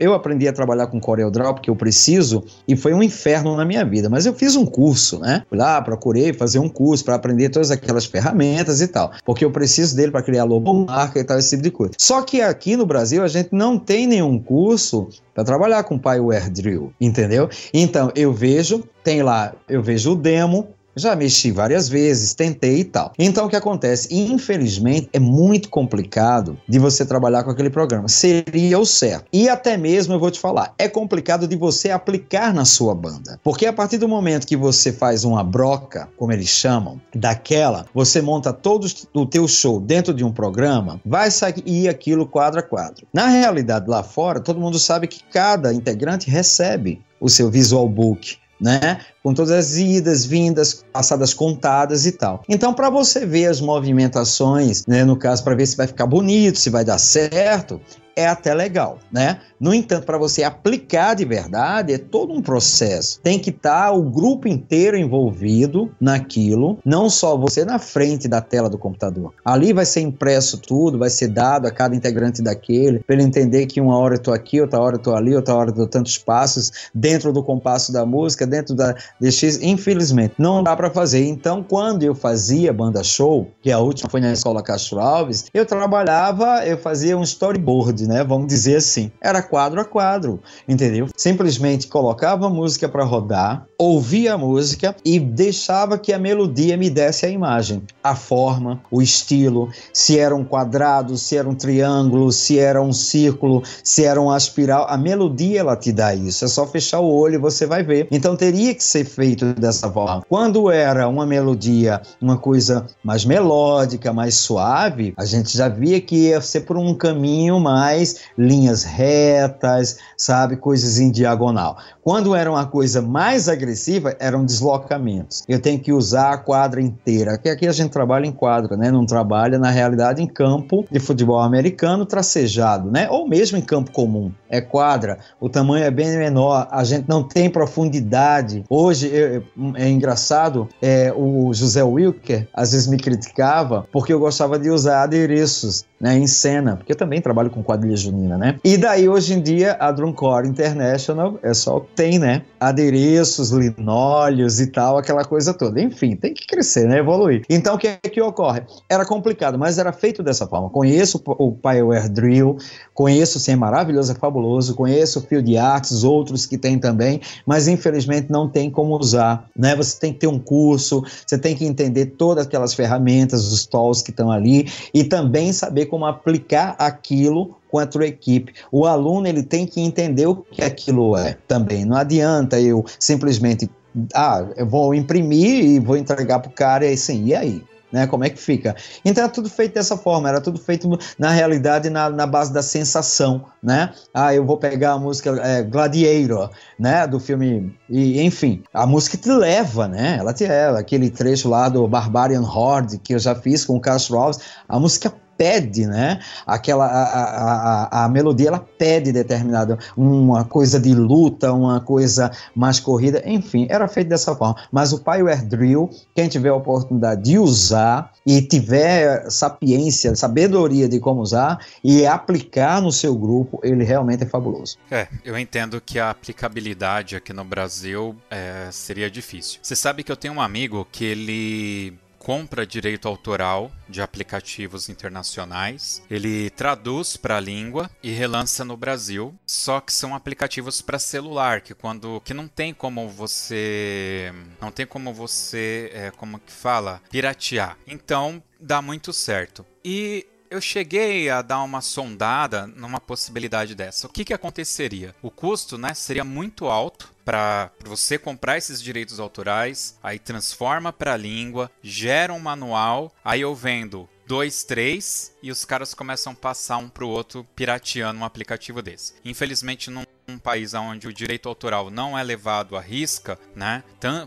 eu aprendi a trabalhar com CorelDRAW porque eu preciso e foi um inferno na minha vida, mas eu fiz um curso, né? Fui lá, procurei fazer um curso para aprender todas aquelas ferramentas e tal, porque eu preciso dele para criar logomarca e tal esse tipo de coisa. Só que aqui no Brasil a gente não tem nenhum curso para trabalhar com Pyware Drill, entendeu? Então eu vejo, tem lá, eu vejo o demo, já mexi várias vezes, tentei e tal. Então o que acontece? Infelizmente é muito complicado de você trabalhar com aquele programa. Seria o certo. E até mesmo eu vou te falar, é complicado de você aplicar na sua banda. Porque a partir do momento que você faz uma broca, como eles chamam, daquela, você monta todo o teu show dentro de um programa, vai sair aquilo quadro a quadro. Na realidade, lá fora, todo mundo sabe que cada integrante recebe o seu visual book né? Com todas as idas, vindas, passadas contadas e tal. Então, para você ver as movimentações, né, no caso, para ver se vai ficar bonito, se vai dar certo, é até legal, né? No entanto, para você aplicar de verdade, é todo um processo. Tem que estar tá o grupo inteiro envolvido naquilo, não só você na frente da tela do computador. Ali vai ser impresso tudo, vai ser dado a cada integrante daquele, para ele entender que uma hora eu tô aqui, outra hora eu tô ali, outra hora eu dou tantos passos dentro do compasso da música, dentro da DX. Infelizmente, não dá para fazer. Então, quando eu fazia banda show, que a última foi na escola Castro Alves, eu trabalhava, eu fazia um storyboard, né? Vamos dizer assim. Era quadro a quadro, entendeu? Simplesmente colocava a música para rodar, ouvia a música e deixava que a melodia me desse a imagem, a forma, o estilo, se era um quadrado, se era um triângulo, se era um círculo, se era uma espiral. A melodia ela te dá isso. É só fechar o olho e você vai ver. Então teria que ser feito dessa forma. Quando era uma melodia, uma coisa mais melódica, mais suave, a gente já via que ia ser por um caminho mais linhas retas, sabe, coisas em diagonal. Quando era uma coisa mais agressiva, eram deslocamentos. Eu tenho que usar a quadra inteira, porque aqui a gente trabalha em quadra, né? Não trabalha na realidade em campo de futebol americano tracejado, né? Ou mesmo em campo comum. É quadra, o tamanho é bem menor, a gente não tem profundidade. Hoje eu, é engraçado, é, o José Wilker às vezes me criticava porque eu gostava de usar adereços né, em cena, porque eu também trabalho com quadrilha junina, né? E daí hoje em dia a Drumcore International é só tem, né, adereços, linóleos e tal, aquela coisa toda. Enfim, tem que crescer, né, evoluir. Então o que é que ocorre? Era complicado, mas era feito dessa forma. Conheço o Pioneer Drill, conheço sim, é maravilhoso, é fabuloso, conheço o Field Arts, outros que tem também, mas infelizmente não tem como usar, né? Você tem que ter um curso, você tem que entender todas aquelas ferramentas, os tools que estão ali e também saber como aplicar aquilo com a tua equipe. O aluno ele tem que entender o que aquilo é também. Não adianta eu simplesmente ah, eu vou imprimir e vou entregar para o cara e assim, e aí? Né, como é que fica? Então era tudo feito dessa forma, era tudo feito na realidade na, na base da sensação, né? Ah, eu vou pegar a música é, Gladiator, né, do filme e enfim, a música te leva, né? Ela te leva, aquele trecho lá do Barbarian Horde que eu já fiz com o Carlos Ross, a música pede, né? Aquela a, a, a, melodia ela pede determinada uma coisa de luta, uma coisa mais corrida, enfim, era feito dessa forma. Mas o Power Drill, quem tiver a oportunidade de usar e tiver sapiência, sabedoria de como usar e aplicar no seu grupo, ele realmente é fabuloso. É, eu entendo que a aplicabilidade aqui no Brasil é, seria difícil. Você sabe que eu tenho um amigo que ele compra direito autoral de aplicativos internacionais, ele traduz para a língua e relança no Brasil. Só que são aplicativos para celular, que quando que não tem como você não tem como você é, como que fala piratear. Então dá muito certo. E eu cheguei a dar uma sondada numa possibilidade dessa. O que, que aconteceria? O custo né, seria muito alto para você comprar esses direitos autorais, aí transforma para língua, gera um manual, aí eu vendo dois, três e os caras começam a passar um para o outro pirateando um aplicativo desse. Infelizmente, num um país onde o direito autoral não é levado à risca, né?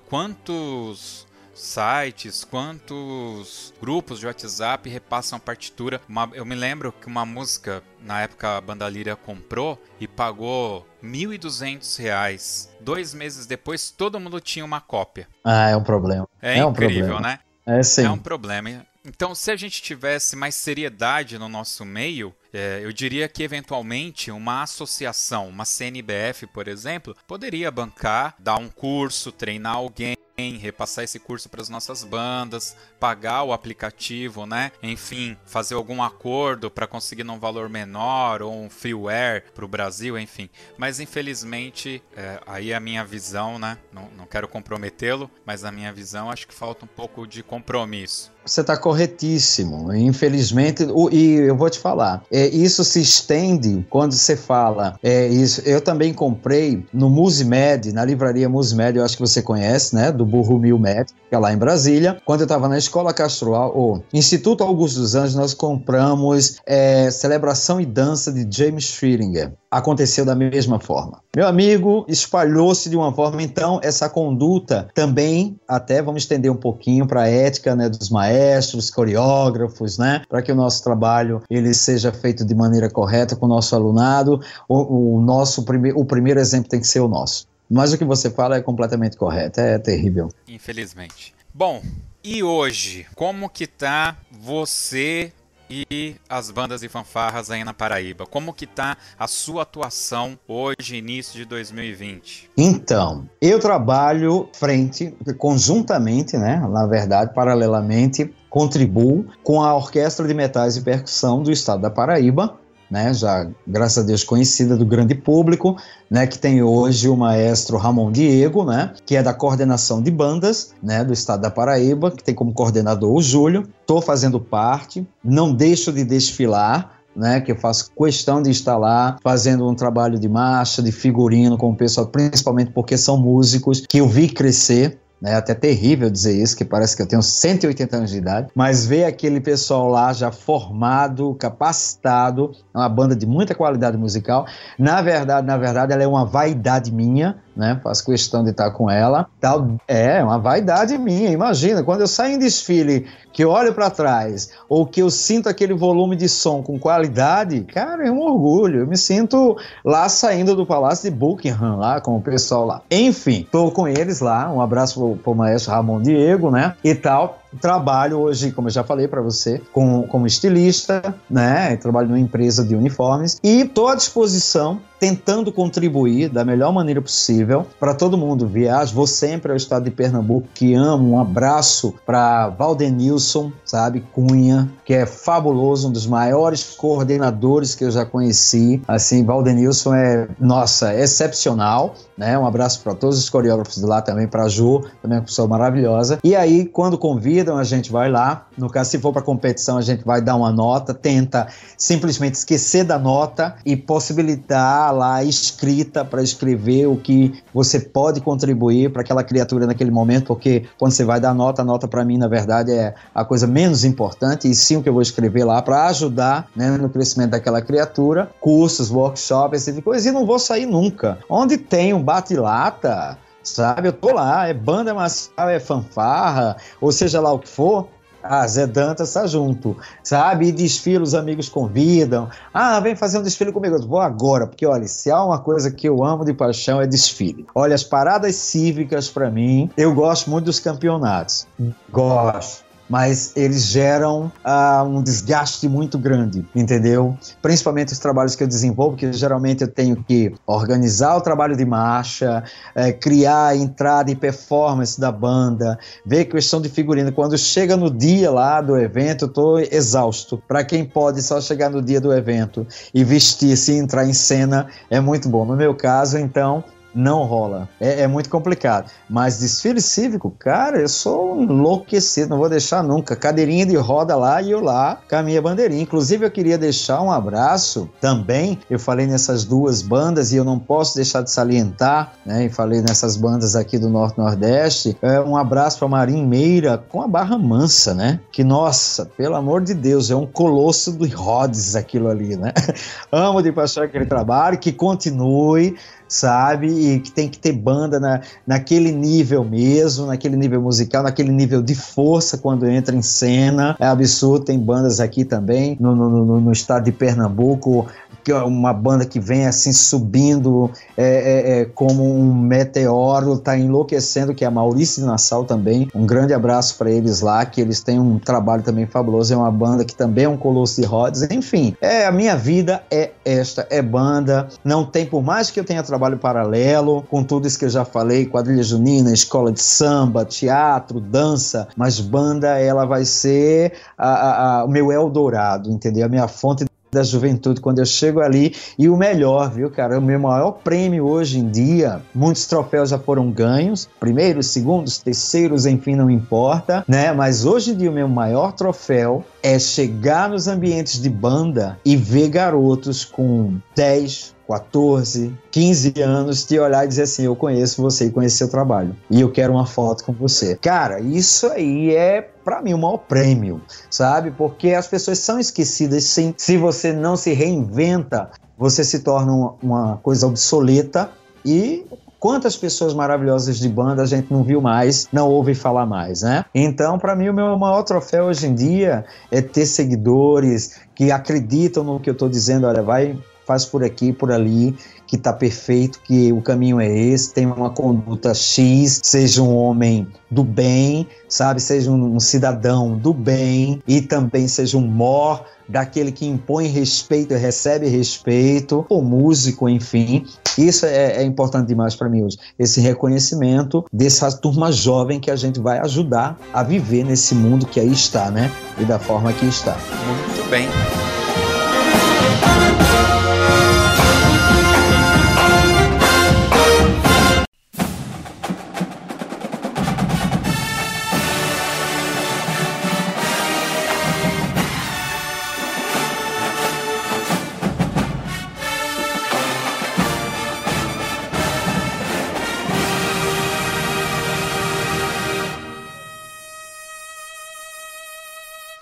quantos sites, quantos grupos de WhatsApp repassam a partitura. Uma, eu me lembro que uma música, na época a Banda Líria comprou e pagou R$ 1.200. Dois meses depois, todo mundo tinha uma cópia. Ah, é um problema. É, é incrível, um né? É, sim. é um problema. Então, se a gente tivesse mais seriedade no nosso meio, é, eu diria que eventualmente uma associação, uma CNBF, por exemplo, poderia bancar, dar um curso, treinar alguém repassar esse curso para as nossas bandas, pagar o aplicativo, né? Enfim, fazer algum acordo para conseguir num valor menor ou um freeware para o Brasil, enfim. Mas infelizmente, é, aí é a minha visão, né? Não, não quero comprometê-lo, mas a minha visão acho que falta um pouco de compromisso. Você está corretíssimo. Infelizmente, o, e eu vou te falar, é, isso se estende quando você fala. É, isso, eu também comprei no Musimed, na livraria Musimed, eu acho que você conhece, né? Do Burro Mil Med, que é lá em Brasília. Quando eu estava na Escola Castroal, o Instituto Augusto dos Anjos, nós compramos é, Celebração e Dança de James Schillinger aconteceu da mesma forma. Meu amigo, espalhou-se de uma forma, então, essa conduta também, até vamos estender um pouquinho para a ética né, dos maestros, coreógrafos, né, para que o nosso trabalho ele seja feito de maneira correta com o nosso alunado. O, o nosso prime o primeiro exemplo tem que ser o nosso. Mas o que você fala é completamente correto, é terrível. Infelizmente. Bom, e hoje, como que tá você e as bandas e fanfarras aí na Paraíba. Como que tá a sua atuação hoje, início de 2020? Então, eu trabalho frente, conjuntamente, né, na verdade, paralelamente, contribuo com a Orquestra de Metais e Percussão do Estado da Paraíba, né, já graças a Deus conhecida do grande público, né, que tem hoje o maestro Ramon Diego, né, que é da coordenação de bandas, né, do estado da Paraíba, que tem como coordenador o Júlio. Estou fazendo parte, não deixo de desfilar, né, que eu faço questão de estar lá fazendo um trabalho de marcha, de figurino com o pessoal, principalmente porque são músicos que eu vi crescer, é até terrível dizer isso, que parece que eu tenho 180 anos de idade, mas ver aquele pessoal lá já formado, capacitado, é uma banda de muita qualidade musical. Na verdade, na verdade, ela é uma vaidade minha, né? Faço questão de estar com ela. Tal, é uma vaidade minha. Imagina, quando eu saio em desfile, que eu olho para trás, ou que eu sinto aquele volume de som com qualidade, cara, é um orgulho. Eu me sinto lá saindo do Palácio de Buckingham, lá com o pessoal lá. Enfim, tô com eles lá. Um abraço pro, pro maestro Ramon Diego, né? E tal. Trabalho hoje, como eu já falei para você, com, como estilista, né? trabalho numa empresa de uniformes e estou à disposição tentando contribuir da melhor maneira possível para todo mundo. Viajo, vou sempre ao estado de Pernambuco, que amo. Um abraço para Valdenilson, sabe, Cunha, que é fabuloso, um dos maiores coordenadores que eu já conheci. Assim, Valdenilson é, nossa, excepcional, né? Um abraço para todos os coreógrafos de lá também, para a Ju, também uma pessoa maravilhosa. E aí, quando convidam, a gente vai lá. No caso, se for para competição, a gente vai dar uma nota, tenta simplesmente esquecer da nota e possibilitar lá escrita para escrever o que você pode contribuir para aquela criatura naquele momento, porque quando você vai dar nota, a nota para mim, na verdade, é a coisa menos importante, e sim o que eu vou escrever lá para ajudar né, no crescimento daquela criatura, cursos, workshops, esse tipo de coisa, e não vou sair nunca. Onde tem um bate-lata, sabe? Eu tô lá, é banda marcial, é fanfarra, ou seja lá o que for, ah, Zé Dantas tá junto, sabe? E desfile, os amigos convidam. Ah, vem fazer um desfile comigo. Eu vou agora, porque olha, se há uma coisa que eu amo de paixão é desfile. Olha, as paradas cívicas para mim, eu gosto muito dos campeonatos. Gosto mas eles geram uh, um desgaste muito grande, entendeu? Principalmente os trabalhos que eu desenvolvo, que geralmente eu tenho que organizar o trabalho de marcha, é, criar entrada e performance da banda, ver questão de figurino. Quando chega no dia lá do evento, eu estou exausto. Para quem pode só chegar no dia do evento e vestir-se e entrar em cena, é muito bom. No meu caso, então, não rola. É, é, muito complicado. Mas desfile cívico, cara, eu sou enlouquecido, não vou deixar nunca. Cadeirinha de roda lá e eu lá com a minha bandeirinha. Inclusive, eu queria deixar um abraço também. Eu falei nessas duas bandas e eu não posso deixar de salientar, né? E falei nessas bandas aqui do Norte Nordeste. É, um abraço para Marim Meira com a Barra Mansa, né? Que, nossa, pelo amor de Deus, é um colosso de Rhodes aquilo ali, né? Amo de paixão aquele trabalho, que continue sabe? E que tem que ter banda na, naquele nível mesmo, naquele nível musical, naquele nível de força quando entra em cena. É absurdo, tem bandas aqui também no, no, no, no estado de Pernambuco, que uma banda que vem assim subindo é, é, é, como um meteoro, tá enlouquecendo, que é a Maurício de Nassau também. Um grande abraço para eles lá, que eles têm um trabalho também fabuloso. É uma banda que também é um colosso de rodas. Enfim, é a minha vida é esta, é banda. Não tem, por mais que eu tenha trabalho paralelo, com tudo isso que eu já falei, quadrilha junina, escola de samba, teatro, dança, mas banda ela vai ser a, a, a, o meu Eldorado, entendeu? A minha fonte da juventude. Quando eu chego ali e o melhor, viu, cara, o meu maior prêmio hoje em dia, muitos troféus já foram ganhos, primeiros, segundos, terceiros, enfim, não importa, né? Mas hoje em dia o meu maior troféu é chegar nos ambientes de banda e ver garotos com 10, 14, 15 anos te olhar e dizer assim: Eu conheço você e conheço seu trabalho. E eu quero uma foto com você. Cara, isso aí é para mim o maior prêmio, sabe? Porque as pessoas são esquecidas sim. Se você não se reinventa, você se torna uma, uma coisa obsoleta e quantas pessoas maravilhosas de banda a gente não viu mais, não ouve falar mais, né? Então, para mim, o meu maior troféu hoje em dia é ter seguidores que acreditam no que eu estou dizendo. Olha, vai faz por aqui, por ali, que está perfeito, que o caminho é esse, tem uma conduta X, seja um homem do bem, sabe, seja um, um cidadão do bem e também seja um mor daquele que impõe respeito e recebe respeito, o músico, enfim. Isso é, é importante demais para mim hoje. Esse reconhecimento dessa turma jovem que a gente vai ajudar a viver nesse mundo que aí está, né? E da forma que está. Muito bem.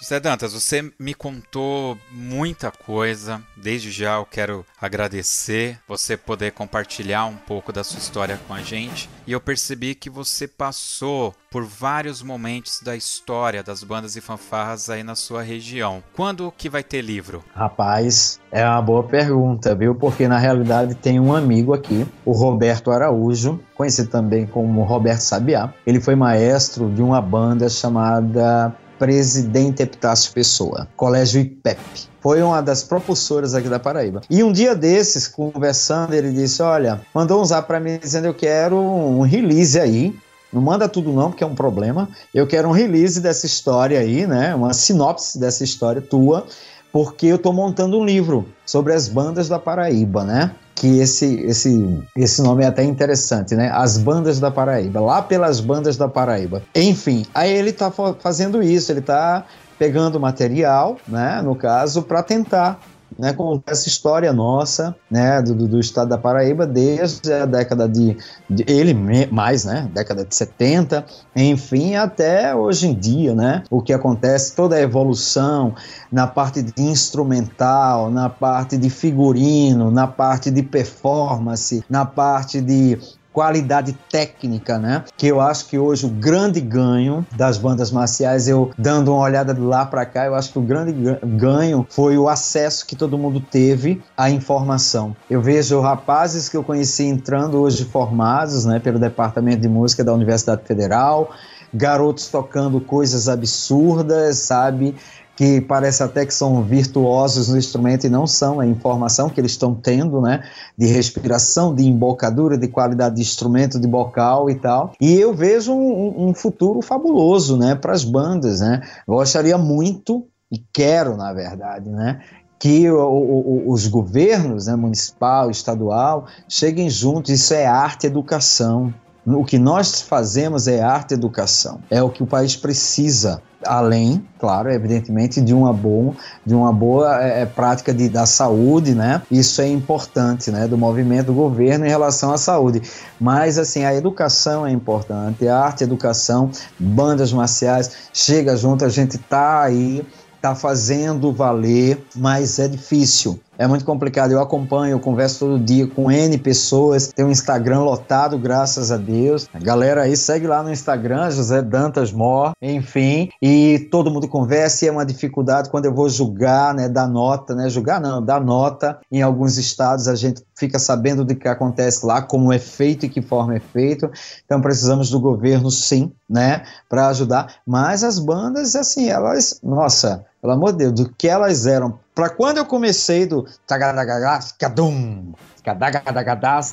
Zé Dantas, você me contou muita coisa. Desde já eu quero agradecer você poder compartilhar um pouco da sua história com a gente. E eu percebi que você passou por vários momentos da história das bandas e fanfarras aí na sua região. Quando que vai ter livro? Rapaz, é uma boa pergunta, viu? Porque na realidade tem um amigo aqui, o Roberto Araújo, conhecido também como Roberto Sabiá. Ele foi maestro de uma banda chamada Presidente Epitácio Pessoa, Colégio IPEP. Foi uma das propulsoras aqui da Paraíba. E um dia desses, conversando, ele disse: Olha, mandou um zap para mim dizendo: Eu quero um release aí não manda tudo não, porque é um problema. Eu quero um release dessa história aí, né? Uma sinopse dessa história tua, porque eu estou montando um livro sobre as bandas da Paraíba, né? Que esse, esse, esse nome é até interessante, né? As bandas da Paraíba, lá pelas bandas da Paraíba. Enfim, aí ele está fazendo isso, ele está pegando material, né? No caso, para tentar né, com essa história nossa, né, do, do, estado da Paraíba desde a década de, de, ele mais, né, década de 70, enfim, até hoje em dia, né, o que acontece, toda a evolução na parte de instrumental, na parte de figurino, na parte de performance, na parte de qualidade técnica, né? Que eu acho que hoje o grande ganho das bandas marciais, eu dando uma olhada de lá para cá, eu acho que o grande ganho foi o acesso que todo mundo teve à informação. Eu vejo rapazes que eu conheci entrando hoje formados, né, pelo departamento de música da Universidade Federal, garotos tocando coisas absurdas, sabe? Que parece até que são virtuosos no instrumento e não são, a informação que eles estão tendo, né, de respiração, de embocadura, de qualidade de instrumento, de bocal e tal. E eu vejo um, um futuro fabuloso, né, para as bandas, né. Gostaria muito e quero, na verdade, né, que o, o, os governos, né, municipal, estadual, cheguem juntos. Isso é arte, educação. O que nós fazemos é arte, educação. É o que o país precisa além, claro, evidentemente, de uma boa, de uma boa é, é, prática de, da saúde, né? Isso é importante, né? Do movimento do governo em relação à saúde. Mas, assim, a educação é importante, a arte, a educação, bandas marciais, chega junto, a gente tá aí está fazendo valer, mas é difícil. É muito complicado. Eu acompanho, eu converso todo dia com N pessoas. Tem um Instagram lotado, graças a Deus. A galera aí segue lá no Instagram, José Dantas Mor, enfim. E todo mundo conversa e é uma dificuldade quando eu vou julgar, né? Dar nota, né? Julgar não, dar nota. Em alguns estados a gente fica sabendo do que acontece lá, como é feito e que forma é feito. Então precisamos do governo, sim, né? Para ajudar. Mas as bandas, assim, elas, nossa, pelo amor de Deus, do que elas eram. Para quando eu comecei do cadum,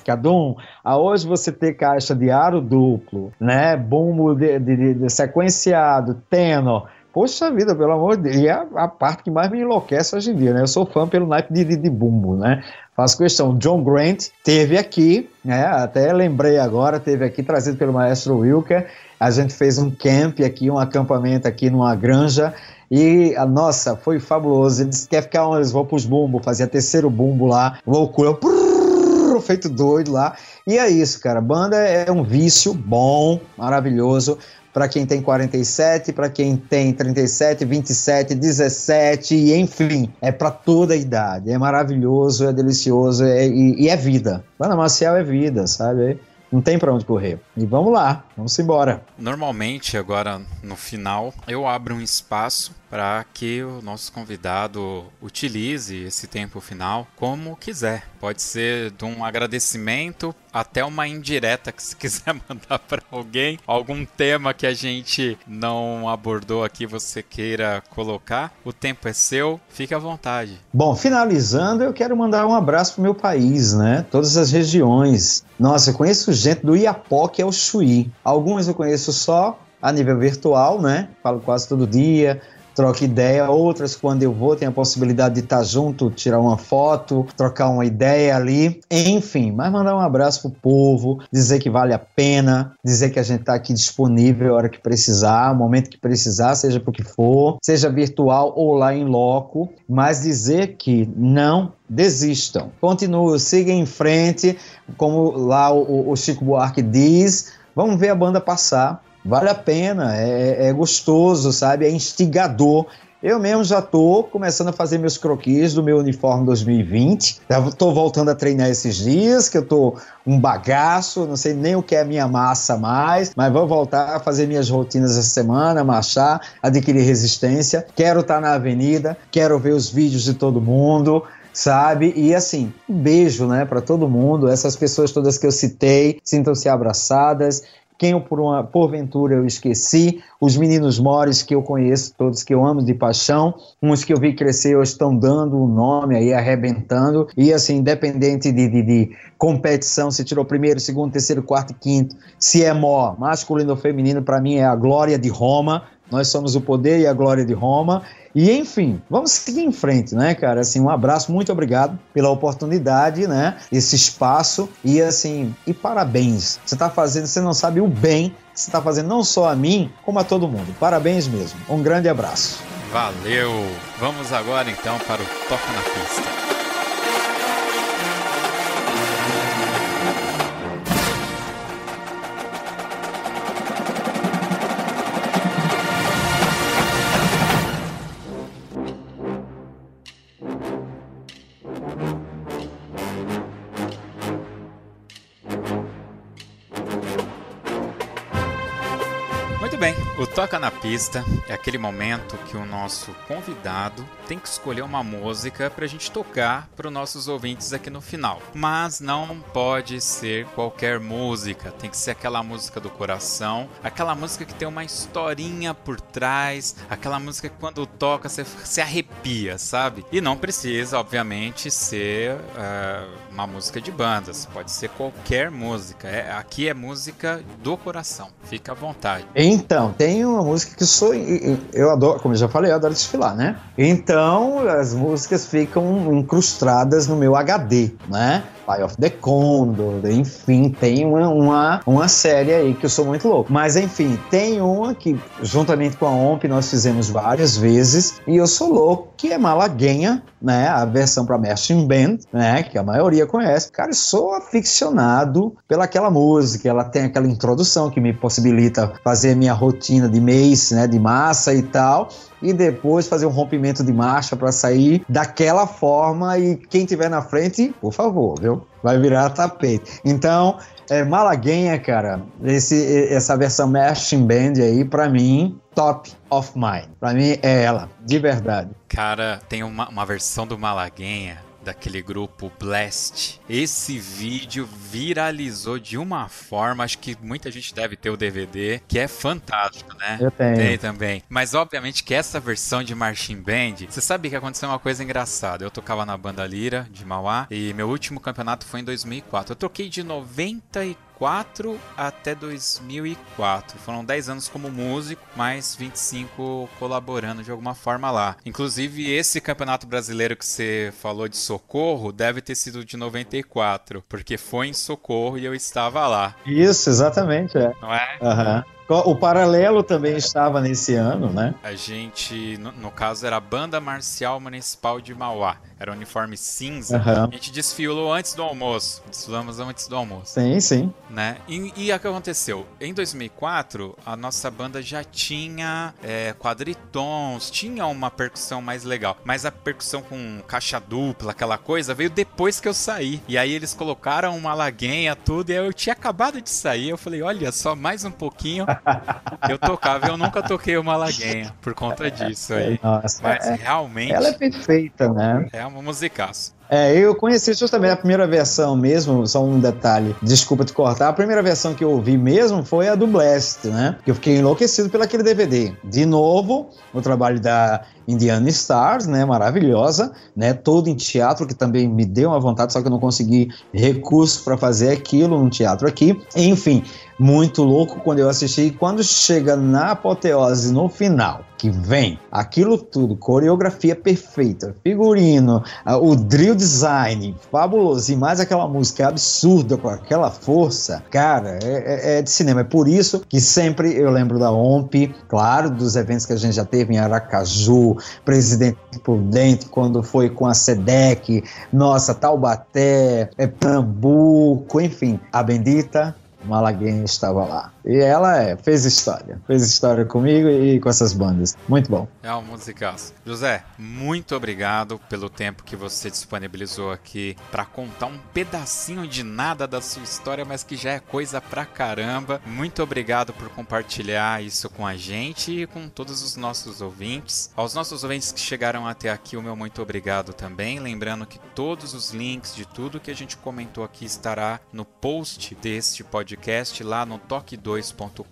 cadum, a hoje você ter caixa de aro duplo, né, bumbo de, de, de sequenciado, tenor, Poxa vida, pelo amor de Deus, e é a, parte que mais me enlouquece hoje em dia, né? Eu sou fã pelo naipe de, de, de bumbo, né? Faço questão. John Grant teve aqui, né? Até lembrei agora, teve aqui, trazido pelo maestro Wilker. A gente fez um camp aqui, um acampamento aqui numa granja e, a nossa, foi fabuloso. Ele quer ficar onde? Eles vão pros bumbos, fazia terceiro bumbo lá, loucura, prrr, feito doido lá. E é isso, cara. Banda é um vício bom, maravilhoso para quem tem 47, para quem tem 37, 27, 17, enfim, é para toda a idade. É maravilhoso, é delicioso é, e, e, é vida. Banda marcial é vida, sabe? Não tem para onde correr. E vamos lá, vamos embora. Normalmente, agora no final, eu abro um espaço para que o nosso convidado utilize esse tempo final como quiser. Pode ser de um agradecimento até uma indireta que se quiser mandar para alguém, algum tema que a gente não abordou aqui você queira colocar, o tempo é seu, fique à vontade. Bom, finalizando, eu quero mandar um abraço pro meu país, né? Todas as regiões. Nossa, eu conheço gente do Iapó, que é o Chuí. Alguns eu conheço só a nível virtual, né? Falo quase todo dia troca ideia. Outras, quando eu vou, tem a possibilidade de estar junto, tirar uma foto, trocar uma ideia ali. Enfim, mas mandar um abraço pro povo, dizer que vale a pena, dizer que a gente está aqui disponível a hora que precisar, o momento que precisar, seja por que for, seja virtual ou lá em loco, mas dizer que não desistam. Continuem, sigam em frente, como lá o, o Chico Buarque diz, vamos ver a banda passar, Vale a pena, é, é gostoso, sabe? É instigador. Eu mesmo já tô começando a fazer meus croquis do meu uniforme 2020. Já tô voltando a treinar esses dias, que eu tô um bagaço, não sei nem o que é minha massa mais, mas vou voltar a fazer minhas rotinas essa semana, marchar, adquirir resistência. Quero estar tá na avenida, quero ver os vídeos de todo mundo sabe? E assim, um beijo, né, para todo mundo. Essas pessoas todas que eu citei, sintam-se abraçadas. Quem eu por uma porventura eu esqueci, os meninos mores que eu conheço, todos que eu amo de paixão, uns que eu vi crescer hoje estão dando o um nome aí, arrebentando, e assim, independente de, de, de, competição, se tirou primeiro, segundo, terceiro, quarto e quinto, se é mó, masculino ou feminino, para mim é a glória de Roma, nós somos o poder e a glória de Roma, e enfim, vamos seguir em frente, né, cara? Assim, um abraço, muito obrigado pela oportunidade, né? Esse espaço e assim, e parabéns. Você está fazendo, você não sabe o bem que você está fazendo não só a mim, como a todo mundo. Parabéns mesmo. Um grande abraço. Valeu. Vamos agora então para o Toca na Pista. Pista é aquele momento que o nosso convidado tem que escolher uma música para a gente tocar para os nossos ouvintes aqui no final. Mas não pode ser qualquer música, tem que ser aquela música do coração, aquela música que tem uma historinha por trás, aquela música que quando toca você se arrepia, sabe? E não precisa, obviamente, ser uh, uma música de bandas, pode ser qualquer música. É, aqui é música do coração, fica à vontade. Então, tem uma música que sou. Eu adoro, como eu já falei, eu adoro desfilar, né? Então as músicas ficam incrustadas no meu HD, né? Fly of the Condor, enfim, tem uma, uma, uma série aí que eu sou muito louco. Mas enfim, tem uma que, juntamente com a OMP, nós fizemos várias vezes, e eu sou louco, que é Malaguenha, né? A versão para Marching Band, né? Que a maioria conhece. Cara, eu sou aficionado pelaquela música, ela tem aquela introdução que me possibilita fazer minha rotina de mês, né? De massa e tal e depois fazer um rompimento de marcha para sair daquela forma e quem tiver na frente, por favor, viu? Vai virar tapete. Então, é, Malaguenha, cara, esse, essa versão Machine Band aí, para mim, top of mind. Para mim é ela, de verdade. Cara, tem uma, uma versão do Malaguenha daquele grupo Blast. Esse vídeo viralizou de uma forma, acho que muita gente deve ter o DVD, que é fantástico, né? Eu tenho. Tem também. Mas obviamente que essa versão de Marching Band, você sabe que aconteceu uma coisa engraçada. Eu tocava na banda Lira de Mauá e meu último campeonato foi em 2004. Eu toquei de 94 2004 até 2004. Foram 10 anos como músico, mais 25 colaborando de alguma forma lá. Inclusive, esse campeonato brasileiro que você falou de Socorro deve ter sido de 94, porque foi em Socorro e eu estava lá. Isso, exatamente, é. Não é? Aham. Uhum. O Paralelo também estava nesse ano, né? A gente, no, no, caso, era a Banda Marcial Municipal de Mauá. Era um uniforme cinza. Uhum. A gente desfilou antes do almoço. Desfilamos antes do almoço. Sim, sim. Né? E, e o que aconteceu? Em 2004, a nossa banda já tinha é, quadritons, tinha uma percussão mais legal. Mas a percussão com caixa dupla, aquela coisa, veio depois que eu saí. E aí eles colocaram uma laguenha, tudo. E eu tinha acabado de sair. Eu falei, olha só, mais um pouquinho. eu tocava, eu nunca toquei uma laguenha por conta disso aí. Nossa, Mas é, realmente. Ela é perfeita, né? É uma musicaça. É, eu conheci justamente a primeira versão mesmo, só um detalhe, desculpa te cortar, a primeira versão que eu ouvi mesmo foi a do Blast, né? Que eu fiquei enlouquecido pelo aquele DVD. De novo, o trabalho da Indiana Stars, né? Maravilhosa, né? Todo em teatro, que também me deu uma vontade, só que eu não consegui recurso para fazer aquilo no teatro aqui. Enfim, muito louco quando eu assisti. Quando chega na apoteose no final, que vem aquilo tudo, coreografia perfeita, figurino, o drill design fabuloso e mais aquela música absurda com aquela força, cara, é, é, é de cinema. É por isso que sempre eu lembro da OMP, claro, dos eventos que a gente já teve em Aracaju, Presidente Prudente, quando foi com a SEDEC, nossa, Taubaté, é, Pernambuco, enfim, a bendita Malaguinha estava lá. E ela é, fez história. Fez história comigo e com essas bandas. Muito bom. É um musicaço. José, muito obrigado pelo tempo que você disponibilizou aqui para contar um pedacinho de nada da sua história, mas que já é coisa pra caramba. Muito obrigado por compartilhar isso com a gente e com todos os nossos ouvintes. Aos nossos ouvintes que chegaram até aqui, o meu muito obrigado também. Lembrando que todos os links de tudo que a gente comentou aqui estará no post deste podcast lá no toque2.com.br.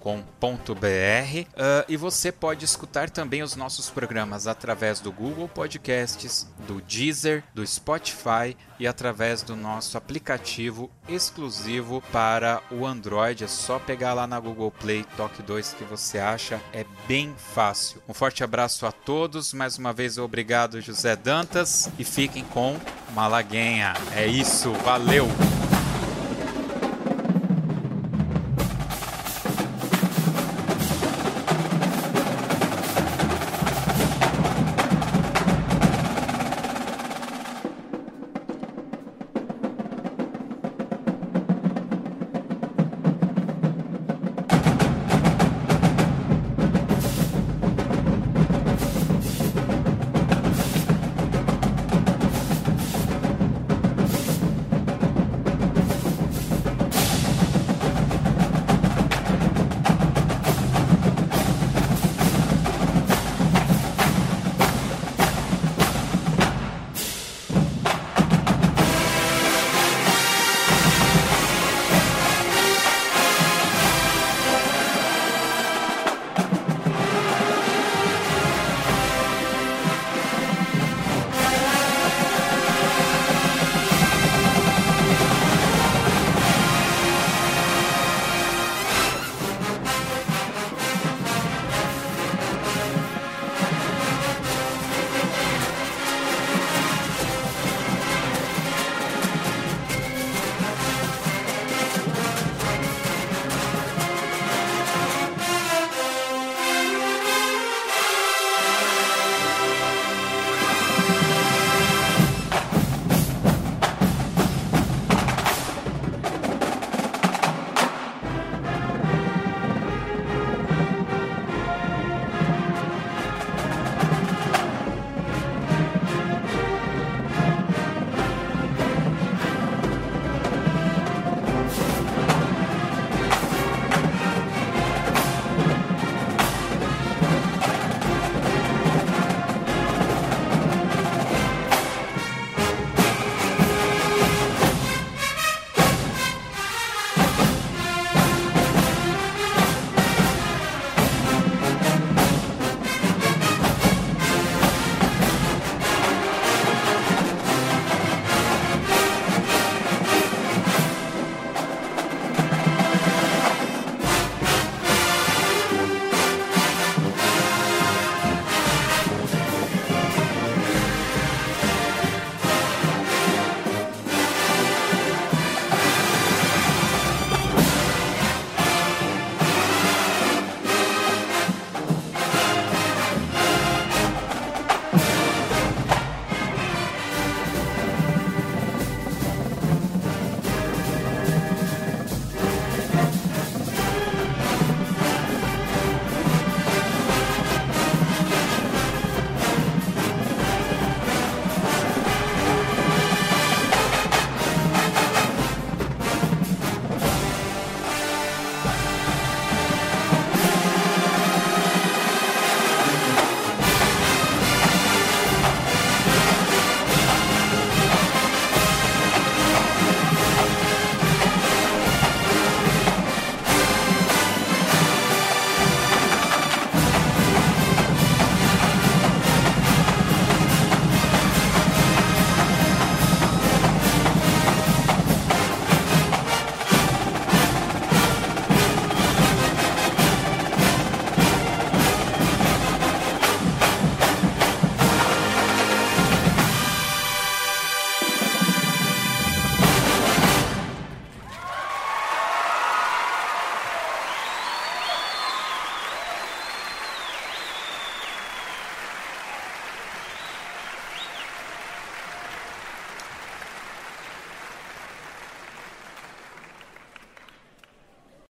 Uh, ah, e você pode escutar também os nossos programas através do Google Podcasts, do Deezer, do Spotify e através do nosso aplicativo exclusivo para o Android. É só pegar lá na Google Play Toque 2 que você acha, é bem fácil. Um forte abraço a todos, mais uma vez obrigado José Dantas e fiquem com Malaguenha. É isso, valeu!